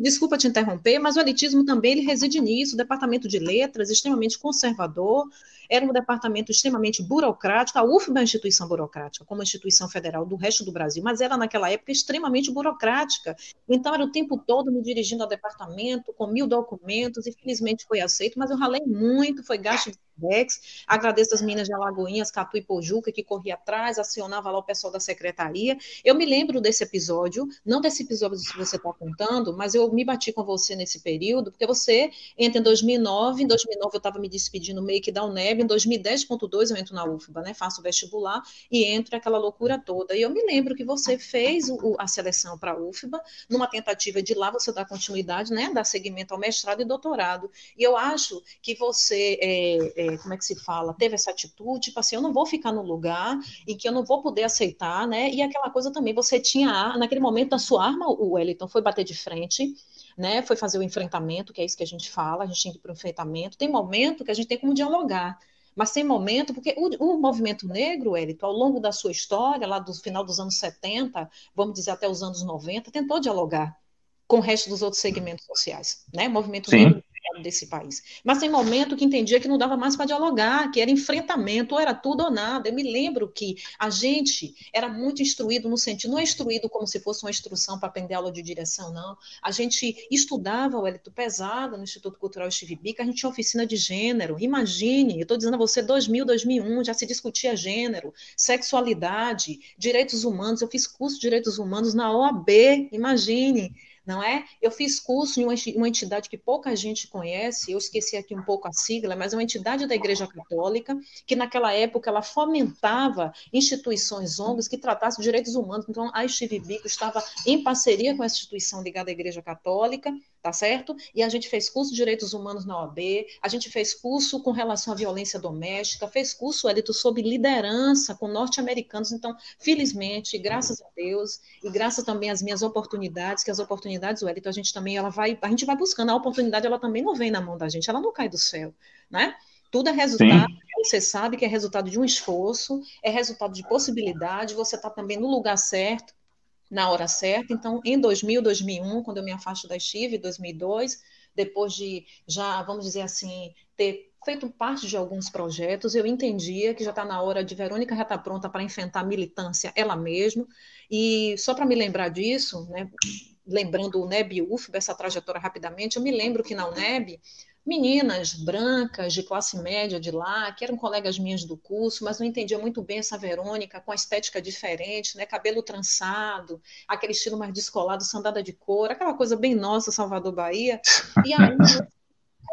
Desculpa te interromper, mas o elitismo também ele reside nisso. O departamento de letras, extremamente conservador, era um departamento extremamente burocrático. A UFBA é uma instituição burocrática, como instituição federal do resto do Brasil, mas era naquela época extremamente burocrática. Então era o tempo todo me dirigindo ao departamento com mil documentos, e felizmente foi aceito, mas eu ralei muito, foi gasto Dex. Agradeço as meninas de Alagoinhas, Catu e Pojuca, que corria atrás, acionava lá o pessoal da secretaria. Eu me lembro desse episódio, não desse episódio que você está contando, mas eu me bati com você nesse período, porque você entra em 2009, em 2009 eu estava me despedindo meio que da UNEB, em 2010.2 eu entro na UFBA, né, faço vestibular e entro aquela loucura toda. E eu me lembro que você fez o, a seleção para a UFBA, numa tentativa de lá você dar continuidade, né, dar seguimento ao mestrado e doutorado. E eu acho que você é, é, como é que se fala, teve essa atitude, tipo assim, eu não vou ficar no lugar em que eu não vou poder aceitar, né? E aquela coisa também, você tinha, naquele momento, a sua arma, o Wellington foi bater de frente, né? Foi fazer o enfrentamento, que é isso que a gente fala, a gente tem que ir para o enfrentamento. Tem momento que a gente tem como dialogar, mas tem momento, porque o, o movimento negro, Wellington, ao longo da sua história, lá do final dos anos 70, vamos dizer até os anos 90, tentou dialogar com o resto dos outros segmentos sociais, né? O movimento Sim. negro desse país. Mas tem momento que entendia que não dava mais para dialogar, que era enfrentamento, ou era tudo ou nada. Eu me lembro que a gente era muito instruído no sentido, não é instruído como se fosse uma instrução para aprender aula de direção, não. A gente estudava o Elito Pesada no Instituto Cultural Steve Bica, a gente tinha oficina de gênero. Imagine, eu estou dizendo a você, 2000, 2001, já se discutia gênero, sexualidade, direitos humanos. Eu fiz curso de direitos humanos na OAB, imagine não é? Eu fiz curso em uma entidade que pouca gente conhece, eu esqueci aqui um pouco a sigla, mas é uma entidade da Igreja Católica, que naquela época ela fomentava instituições ONGs que tratassem direitos humanos. Então, a Steve Bico estava em parceria com essa instituição ligada à Igreja Católica, tá certo? E a gente fez curso de direitos humanos na OAB, a gente fez curso com relação à violência doméstica, fez curso, Elito, sobre liderança com norte-americanos. Então, felizmente, graças a Deus, e graças também às minhas oportunidades, que as oportunidades, Elito, a gente também, ela vai, a gente vai buscando, a oportunidade, ela também não vem na mão da gente, ela não cai do céu, né? Tudo é resultado, Sim. você sabe que é resultado de um esforço, é resultado de possibilidade, você está também no lugar certo, na hora certa. Então, em 2000, 2001, quando eu me afasto da Estive, 2002, depois de já, vamos dizer assim, ter feito parte de alguns projetos, eu entendia que já está na hora de Verônica já estar tá pronta para enfrentar a militância ela mesma. E só para me lembrar disso, né, lembrando o NEB UFB, essa trajetória rapidamente, eu me lembro que na UNEB meninas brancas de classe média de lá, que eram colegas minhas do curso, mas não entendiam muito bem essa Verônica com a estética diferente, né? Cabelo trançado, aquele estilo mais descolado, sandada de cor, aquela coisa bem nossa, Salvador Bahia. E aí [LAUGHS]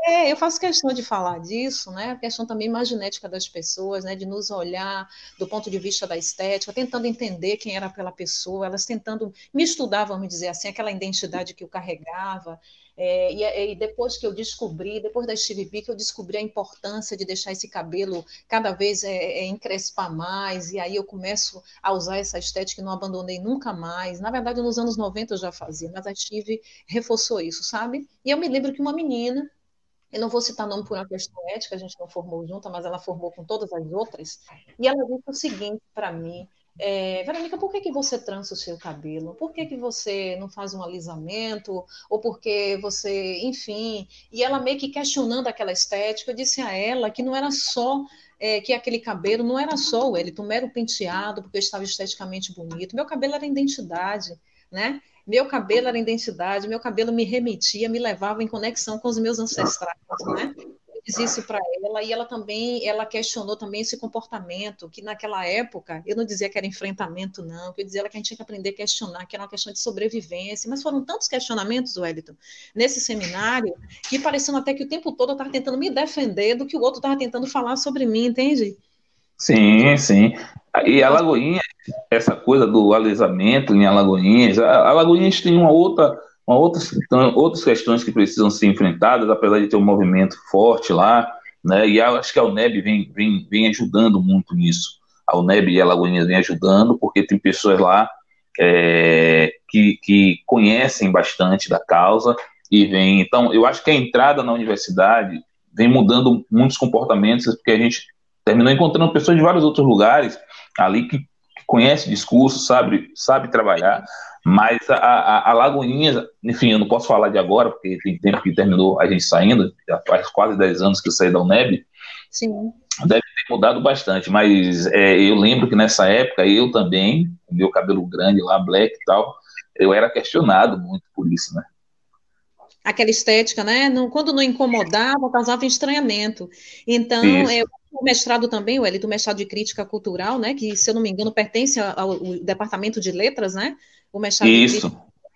É, eu faço questão de falar disso, né? A questão também imaginética das pessoas, né? De nos olhar do ponto de vista da estética, tentando entender quem era aquela pessoa, elas tentando me estudar, vamos dizer assim, aquela identidade que eu carregava. É, e, e, depois que eu descobri, depois da Steve B, que eu descobri a importância de deixar esse cabelo cada vez é, é, encrespar mais, e aí eu começo a usar essa estética que não abandonei nunca mais. Na verdade, nos anos 90 eu já fazia, mas a Steve reforçou isso, sabe? E eu me lembro que uma menina, eu não vou citar nome por uma questão ética, a gente não formou junta, mas ela formou com todas as outras, e ela disse o seguinte para mim, é, Verônica, por que, que você trança o seu cabelo? Por que, que você não faz um alisamento? Ou porque você, enfim. E ela meio que questionando aquela estética, eu disse a ela que não era só é, que aquele cabelo não era só o Elito, um mero penteado, porque eu estava esteticamente bonito. Meu cabelo era identidade, né? Meu cabelo era identidade, meu cabelo me remetia, me levava em conexão com os meus ancestrais, né? Fiz isso para ela e ela também ela questionou também esse comportamento que naquela época eu não dizia que era enfrentamento não, que eu dizia que a gente tinha que aprender a questionar, que era uma questão de sobrevivência, mas foram tantos questionamentos, Wellington, nesse seminário, que parecendo até que o tempo todo eu estava tentando me defender do que o outro estava tentando falar sobre mim, entende? Sim, sim. E a Lagoinha, essa coisa do alisamento em Alagoinhas, a Alagoinhas tem uma outra uma outras, outras questões que precisam ser enfrentadas, apesar de ter um movimento forte lá, né? E acho que a UNEB vem, vem, vem ajudando muito nisso. A UNEB e a Lagoinhas vem ajudando, porque tem pessoas lá é, que, que conhecem bastante da causa e vem. Então, eu acho que a entrada na universidade vem mudando muitos comportamentos, porque a gente terminou encontrando pessoas de vários outros lugares ali que, que conhece discurso, sabe, sabe trabalhar. Mas a, a, a Lagoinha, enfim, eu não posso falar de agora, porque tem tempo que terminou a gente saindo, já faz quase 10 anos que eu saí da UNEB. Sim. Deve ter mudado bastante, mas é, eu lembro que nessa época eu também, meu cabelo grande lá, black e tal, eu era questionado muito por isso, né? Aquela estética, né? Não, quando não incomodava, causava estranhamento. Então, eu o mestrado também, o Elito, o mestrado de crítica cultural, né, que, se eu não me engano, pertence ao, ao departamento de letras, né, o mestrado Isso.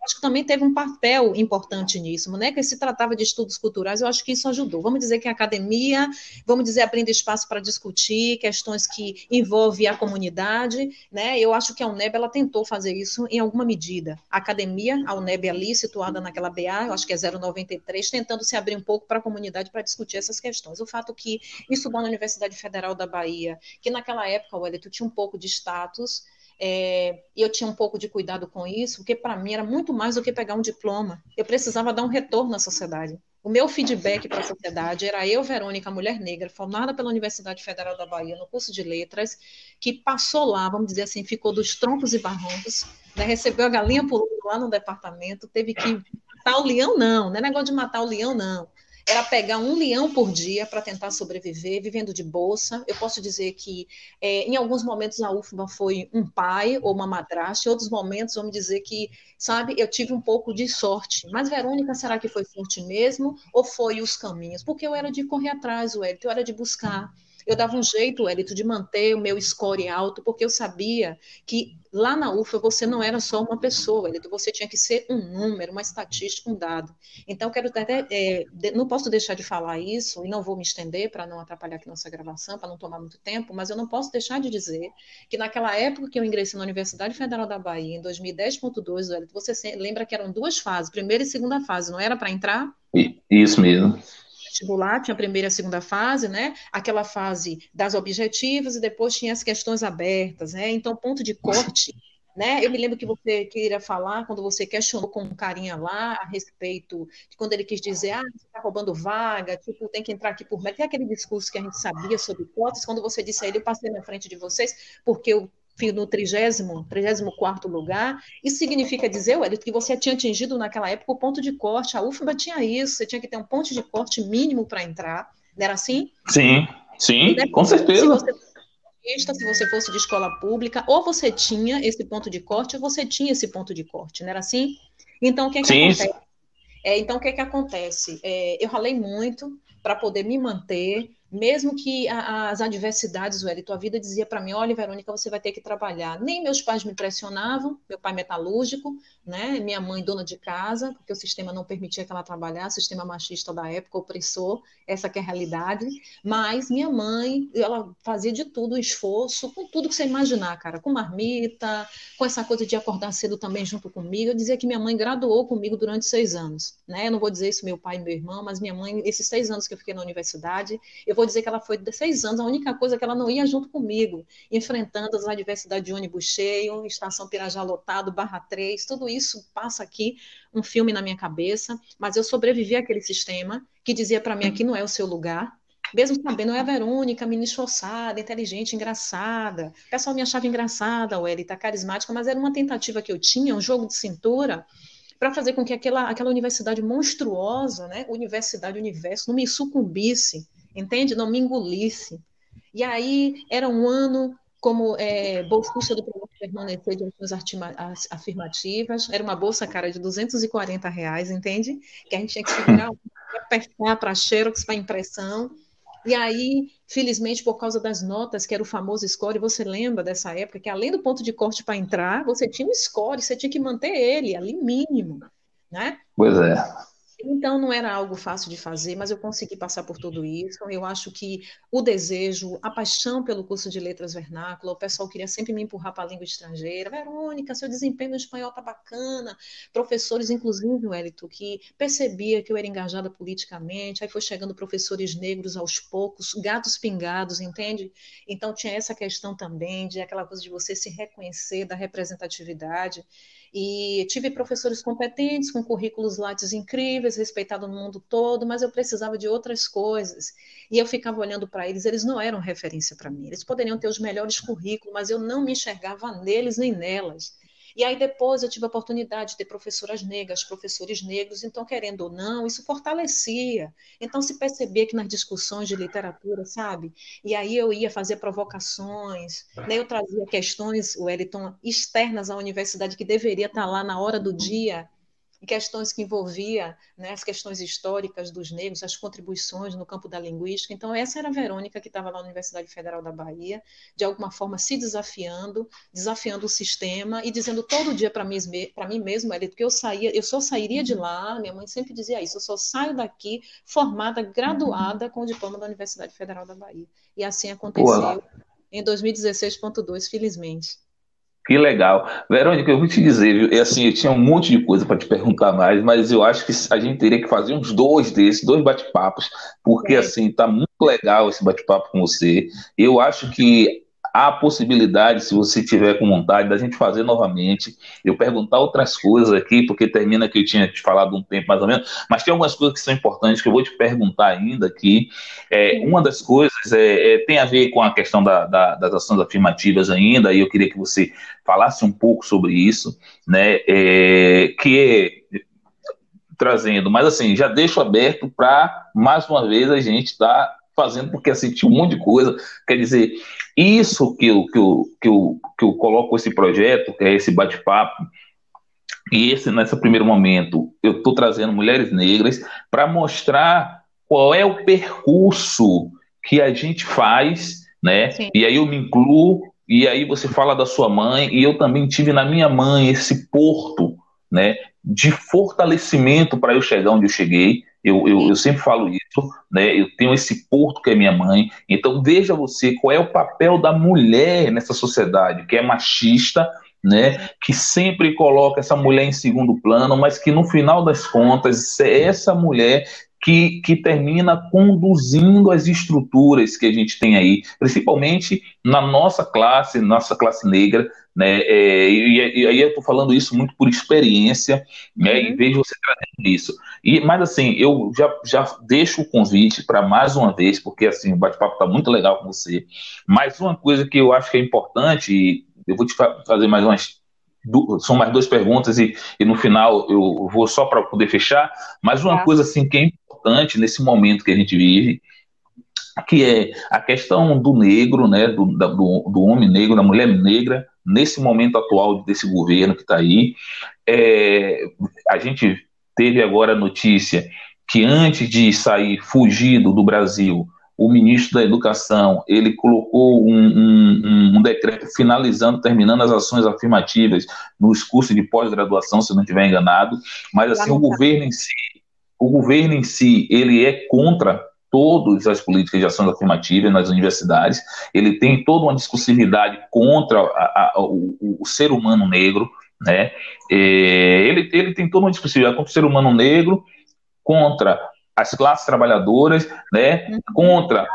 acho que também teve um papel importante nisso, né? Que se tratava de estudos culturais, eu acho que isso ajudou. Vamos dizer que a academia, vamos dizer, abrindo espaço para discutir questões que envolvem a comunidade, né? Eu acho que a UNEB ela tentou fazer isso em alguma medida. A academia, a UNEB ali situada naquela BA, eu acho que é 093, tentando se abrir um pouco para a comunidade para discutir essas questões. O fato que estudar na Universidade Federal da Bahia, que naquela época, o Elito tinha um pouco de status, é, eu tinha um pouco de cuidado com isso, porque para mim era muito mais do que pegar um diploma. Eu precisava dar um retorno à sociedade. O meu feedback para a sociedade era eu, Verônica, mulher negra, formada pela Universidade Federal da Bahia no curso de letras, que passou lá, vamos dizer assim, ficou dos troncos e barrancos, né, recebeu a galinha pulando lá no departamento, teve que matar o leão, não, não é negócio de matar o leão, não era pegar um leão por dia para tentar sobreviver, vivendo de bolsa. Eu posso dizer que é, em alguns momentos a UFBA foi um pai ou uma madrasta, em outros momentos vamos dizer que, sabe, eu tive um pouco de sorte. Mas Verônica, será que foi sorte mesmo ou foi os caminhos? Porque eu era de correr atrás, o eu era de buscar. Eu dava um jeito, Elito, de manter o meu score alto, porque eu sabia que lá na UFA você não era só uma pessoa, Elito, você tinha que ser um número, uma estatística, um dado. Então, quero até, é, não posso deixar de falar isso, e não vou me estender para não atrapalhar aqui nossa gravação, para não tomar muito tempo, mas eu não posso deixar de dizer que naquela época que eu ingressei na Universidade Federal da Bahia, em 2010.2, Elito, você lembra que eram duas fases, primeira e segunda fase, não era para entrar? Isso mesmo vestibular, tinha a primeira e a segunda fase, né? Aquela fase das objetivas e depois tinha as questões abertas, né? Então, ponto de corte, né? Eu me lembro que você queria falar quando você questionou com um carinha lá a respeito de quando ele quis dizer, ah, você está roubando vaga, tipo, tem que entrar aqui por mérito. Tem aquele discurso que a gente sabia sobre cotas, quando você disse a ele, eu passei na frente de vocês porque eu no 30, 34 lugar. Isso significa dizer, Wellington, que você tinha atingido naquela época o ponto de corte. A UFBA tinha isso, você tinha que ter um ponto de corte mínimo para entrar. Não era assim? Sim, sim, com certeza. Se você, se você fosse de escola pública, ou você tinha esse ponto de corte, ou você tinha esse ponto de corte, não era assim? Então, o que, é que sim, acontece? É, então, o que, é que acontece? É, eu ralei muito para poder me manter, mesmo que a, as adversidades, Wellington, a vida dizia para mim, olha, Verônica, você vai ter que trabalhar. Nem meus pais me pressionavam, meu pai metalúrgico, né? minha mãe dona de casa, porque o sistema não permitia que ela trabalhasse, sistema machista da época, opressor, essa que é a realidade. Mas minha mãe, ela fazia de tudo, esforço, com tudo que você imaginar, cara, com marmita, com essa coisa de acordar cedo também junto comigo. Eu dizia que minha mãe graduou comigo durante seis anos, né? Eu não vou dizer isso meu pai e meu irmão, mas minha mãe, esses seis anos que eu fiquei na universidade, eu vou dizer que ela foi de seis anos, a única coisa é que ela não ia junto comigo, enfrentando as adversidades de ônibus cheio, estação Pirajá lotado, barra 3, tudo isso passa aqui, um filme na minha cabeça, mas eu sobrevivi àquele sistema que dizia para mim aqui não é o seu lugar, mesmo sabendo, é a Verônica, menina esforçada, inteligente, engraçada. O pessoal me achava engraçada, o Elita, carismática, mas era uma tentativa que eu tinha, um jogo de cintura, para fazer com que aquela, aquela universidade monstruosa, né, universidade, universo, não me sucumbisse entende? Não me engolisse. E aí era um ano como é, bolsista do programa permanecer de ações afirmativas, era uma bolsa, cara, de 240 reais, entende? Que a gente tinha que segurar, [LAUGHS] apertar para xerox, para impressão. E aí, felizmente, por causa das notas, que era o famoso score, você lembra dessa época, que além do ponto de corte para entrar, você tinha um score, você tinha que manter ele ali mínimo, né? Pois é. Então, não era algo fácil de fazer, mas eu consegui passar por tudo isso. Eu acho que o desejo, a paixão pelo curso de letras vernácula, o pessoal queria sempre me empurrar para a língua estrangeira. Verônica, seu desempenho no espanhol tá bacana. Professores, inclusive, Wellington, que percebia que eu era engajada politicamente. Aí foi chegando professores negros aos poucos, gatos pingados, entende? Então, tinha essa questão também de aquela coisa de você se reconhecer da representatividade. E tive professores competentes, com currículos lattes incríveis, respeitados no mundo todo, mas eu precisava de outras coisas. E eu ficava olhando para eles, eles não eram referência para mim. Eles poderiam ter os melhores currículos, mas eu não me enxergava neles nem nelas. E aí depois eu tive a oportunidade de ter professoras negras, professores negros, então, querendo ou não, isso fortalecia. Então, se percebia que nas discussões de literatura, sabe? E aí eu ia fazer provocações, né? eu trazia questões, Wellington, externas à universidade, que deveria estar lá na hora do dia, questões que envolvia né, as questões históricas dos negros, as contribuições no campo da linguística. Então, essa era a Verônica que estava lá na Universidade Federal da Bahia, de alguma forma se desafiando, desafiando o sistema e dizendo todo dia para mim, mim mesmo, Elito, que eu saía, eu só sairia de lá, minha mãe sempre dizia isso, eu só saio daqui formada, graduada com o diploma da Universidade Federal da Bahia. E assim aconteceu em 2016.2, felizmente. Que legal. Verônica, eu vou te dizer, viu? É assim, eu tinha um monte de coisa para te perguntar mais, mas eu acho que a gente teria que fazer uns dois desses, dois bate-papos, porque é. assim, tá muito legal esse bate-papo com você. Eu acho que há possibilidade, se você tiver com vontade, da gente fazer novamente, eu perguntar outras coisas aqui, porque termina que eu tinha te falado um tempo mais ou menos, mas tem algumas coisas que são importantes que eu vou te perguntar ainda aqui. É, uma das coisas é, é, tem a ver com a questão da, da, das ações afirmativas ainda, e eu queria que você falasse um pouco sobre isso, né, é, que é trazendo, mas assim, já deixo aberto para, mais uma vez, a gente estar tá fazendo, porque assim, um monte de coisa, quer dizer, isso que eu, que eu, que eu, que eu coloco esse projeto, que é esse bate-papo, e esse, nesse primeiro momento, eu estou trazendo mulheres negras para mostrar qual é o percurso que a gente faz, né? Sim. E aí eu me incluo, e aí você fala da sua mãe, e eu também tive na minha mãe esse porto, né? De fortalecimento para eu chegar onde eu cheguei. Eu, eu, eu, sempre falo isso, né? Eu tenho esse porto que é minha mãe. Então veja você qual é o papel da mulher nessa sociedade que é machista, né? Que sempre coloca essa mulher em segundo plano, mas que no final das contas é essa mulher que, que termina conduzindo as estruturas que a gente tem aí, principalmente na nossa classe, nossa classe negra, né? É, e, e, aí eu estou falando isso muito por experiência, né? Uhum. Em vez de você trazendo isso. E, mas assim, eu já, já deixo o convite para mais uma vez, porque assim, o bate-papo está muito legal com você. Mas uma coisa que eu acho que é importante, e eu vou te fazer mais umas são mais duas perguntas e, e no final eu vou só para poder fechar, mas uma tá. coisa assim que é importante nesse momento que a gente vive, que é a questão do negro, né, do, do, do homem negro, da mulher negra, nesse momento atual desse governo que está aí. É, a gente teve agora a notícia que antes de sair fugido do Brasil, o ministro da Educação ele colocou um, um, um decreto finalizando, terminando as ações afirmativas nos cursos de pós-graduação, se não estiver enganado, mas assim o governo em si, o governo em si, ele é contra todas as políticas de ações afirmativas nas universidades, ele tem toda uma discursividade contra a, a, o, o, ser humano negro, né? É, ele, ele tem toda uma discursividade contra o ser humano negro, contra as classes trabalhadoras, né, uhum. contra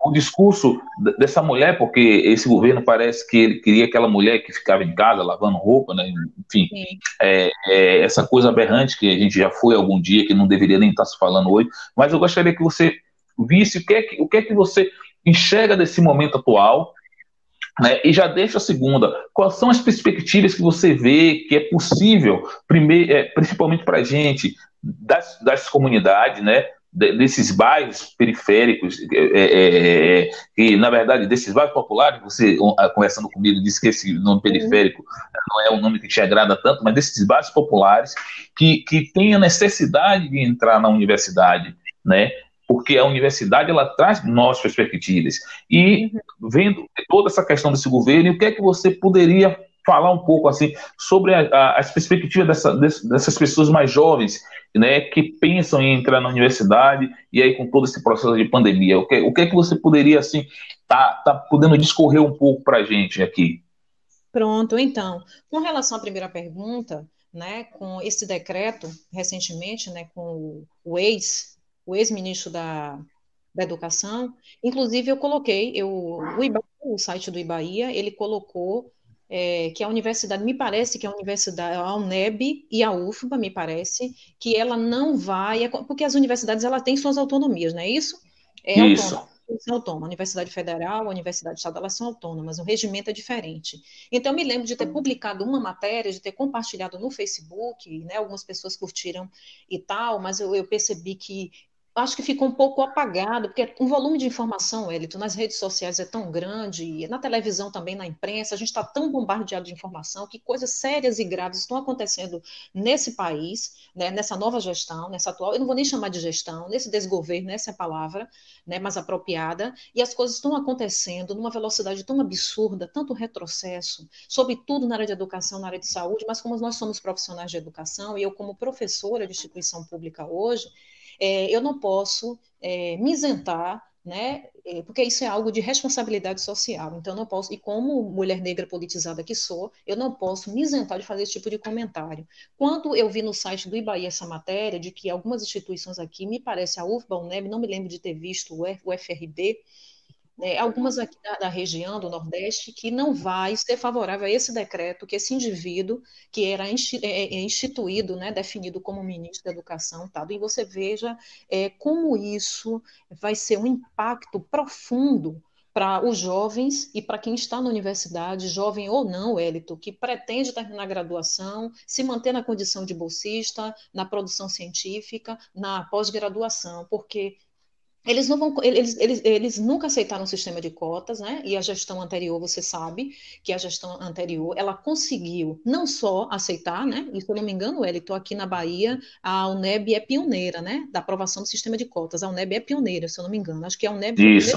o discurso dessa mulher, porque esse governo parece que ele queria aquela mulher que ficava em casa lavando roupa, né, enfim, é, é, essa coisa aberrante que a gente já foi algum dia, que não deveria nem estar se falando hoje, mas eu gostaria que você visse o que é que, o que, é que você enxerga desse momento atual, né, e já deixa a segunda. Quais são as perspectivas que você vê que é possível, primeiro, é, principalmente para a gente, das, das comunidades, né, desses bairros periféricos, é, é, é, que na verdade desses bairros populares, você conversando comigo disse que esse nome periférico não é um nome que te agrada tanto, mas desses bairros populares que, que têm a necessidade de entrar na universidade, né? Porque a universidade ela traz novas perspectivas. E vendo toda essa questão desse governo, o que é que você poderia falar um pouco assim sobre a, a, as perspectivas dessa, dessas pessoas mais jovens né, que pensam em entrar na universidade e aí com todo esse processo de pandemia, o que, o que é que você poderia assim tá, tá podendo discorrer um pouco para a gente aqui? Pronto, então, com relação à primeira pergunta, né, com esse decreto recentemente, né, com o ex, o ex-ministro da, da Educação, inclusive eu coloquei, eu, o, Iba, o site do Ibaia, ele colocou é, que a universidade, me parece que a universidade, a UNEB e a UFBA, me parece, que ela não vai, é porque as universidades ela têm suas autonomias, não é isso? É isso. Autônoma autônoma. A Universidade Federal, a Universidade Estadual, elas são autônomas, o regimento é diferente. Então, eu me lembro de ter publicado uma matéria, de ter compartilhado no Facebook, né, algumas pessoas curtiram e tal, mas eu, eu percebi que acho que ficou um pouco apagado, porque o volume de informação, Elito, nas redes sociais é tão grande, na televisão também, na imprensa, a gente está tão bombardeado de informação que coisas sérias e graves estão acontecendo nesse país, né, nessa nova gestão, nessa atual, eu não vou nem chamar de gestão, nesse desgoverno, essa é a palavra né, mais apropriada, e as coisas estão acontecendo numa velocidade tão absurda, tanto retrocesso, sobretudo na área de educação, na área de saúde, mas como nós somos profissionais de educação, e eu como professora de instituição pública hoje, é, eu não posso é, me isentar, né, é, porque isso é algo de responsabilidade social. Então, eu não posso, e como mulher negra politizada que sou, eu não posso me isentar de fazer esse tipo de comentário. Quando eu vi no site do Ibaí essa matéria de que algumas instituições aqui, me parece a UFBA, UNEB, não me lembro de ter visto o FRB, é, algumas aqui da, da, região do Nordeste que não vai ser favorável a esse decreto, que esse indivíduo que era é, é, instituído, né, definido como ministro da Educação, tá? e você veja é, como isso vai ser um impacto profundo para os jovens e para quem está na universidade, jovem ou não, Elito, que pretende terminar a graduação, se manter na condição de bolsista, na produção científica, na pós-graduação, porque eles, não vão, eles, eles, eles nunca aceitaram o sistema de cotas, né? E a gestão anterior, você sabe que a gestão anterior, ela conseguiu não só aceitar, né? E se eu não me engano, estou aqui na Bahia, a UNEB é pioneira, né? Da aprovação do sistema de cotas. A UNEB é pioneira, se eu não me engano. Acho que a UNEB Isso.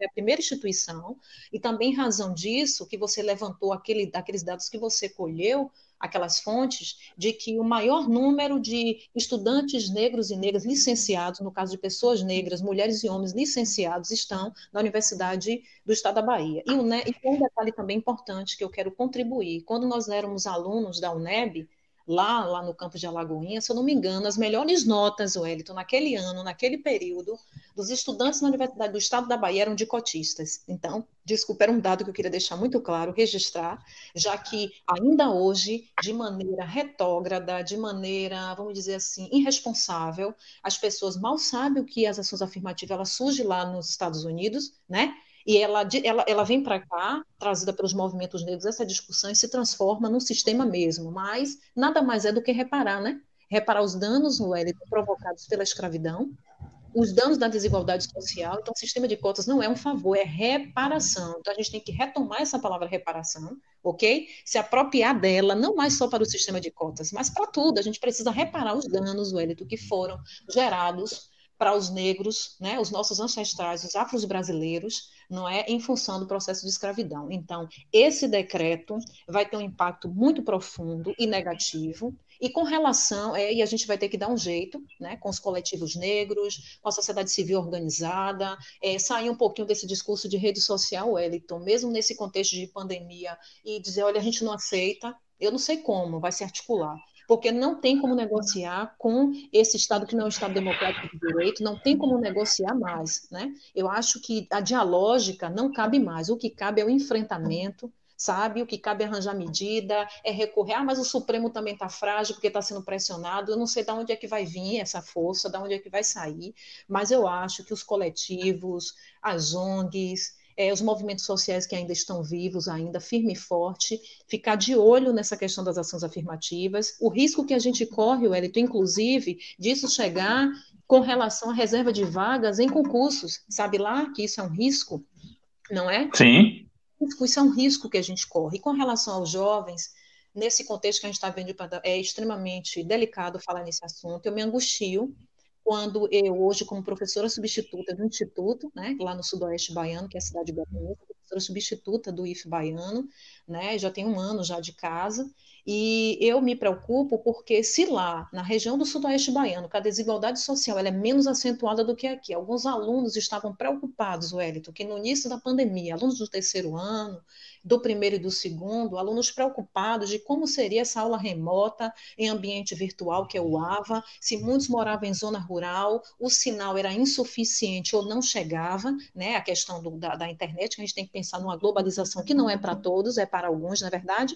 é a primeira instituição, e também em razão disso, que você levantou aquele, aqueles dados que você colheu, aquelas fontes de que o maior número de estudantes negros e negras licenciados, no caso de pessoas negras, mulheres e homens licenciados, estão na Universidade do Estado da Bahia. E, e um detalhe também importante que eu quero contribuir: quando nós éramos alunos da UNEB, lá, lá no campus de Alagoinha, se eu não me engano, as melhores notas, Wellington, naquele ano, naquele período, dos estudantes na Universidade do Estado da Bahia eram de cotistas. Então, desculpa, era um dado que eu queria deixar muito claro, registrar, já que ainda hoje, de maneira retógrada, de maneira, vamos dizer assim, irresponsável, as pessoas mal sabem o que as ações afirmativas elas surgem lá nos Estados Unidos, né? E ela, ela, ela vem para cá, trazida pelos movimentos negros, essa discussão e se transforma num sistema mesmo. Mas nada mais é do que reparar, né? Reparar os danos, Wellington, provocados pela escravidão, os danos da desigualdade social. Então, o sistema de cotas não é um favor, é reparação. Então, a gente tem que retomar essa palavra reparação, ok? Se apropriar dela, não mais só para o sistema de cotas, mas para tudo. A gente precisa reparar os danos, Wellington, que foram gerados para os negros, né, os nossos ancestrais, os afros brasileiros, não é, em função do processo de escravidão. Então, esse decreto vai ter um impacto muito profundo e negativo. E com relação, é, e a gente vai ter que dar um jeito, né, com os coletivos negros, com a sociedade civil organizada, é, sair um pouquinho desse discurso de rede social, Wellington, mesmo nesse contexto de pandemia, e dizer, olha, a gente não aceita, eu não sei como, vai se articular porque não tem como negociar com esse Estado que não é um Estado democrático de direito, não tem como negociar mais. Né? Eu acho que a dialógica não cabe mais, o que cabe é o enfrentamento, sabe? O que cabe é arranjar medida, é recorrer. Ah, mas o Supremo também está frágil porque está sendo pressionado. Eu não sei de onde é que vai vir essa força, de onde é que vai sair, mas eu acho que os coletivos, as ONGs, é, os movimentos sociais que ainda estão vivos, ainda firme e forte, ficar de olho nessa questão das ações afirmativas, o risco que a gente corre, Wellington, inclusive, disso chegar com relação à reserva de vagas em concursos. Sabe lá que isso é um risco, não é? Sim. Isso é um risco que a gente corre. E com relação aos jovens, nesse contexto que a gente está vendo, é extremamente delicado falar nesse assunto. Eu me angustio quando eu, hoje, como professora substituta do Instituto, né, lá no Sudoeste Baiano, que é a cidade de Guarulhos, professora substituta do IF Baiano, né, já tem um ano já de casa, e eu me preocupo porque se lá, na região do sudoeste baiano, a desigualdade social é menos acentuada do que aqui, alguns alunos estavam preocupados, Wellington, que no início da pandemia, alunos do terceiro ano, do primeiro e do segundo, alunos preocupados de como seria essa aula remota em ambiente virtual, que é o AVA, se muitos moravam em zona rural, o sinal era insuficiente ou não chegava, né, a questão do, da, da internet, que a gente tem que pensar numa globalização que não é para todos, é para alguns, na é verdade,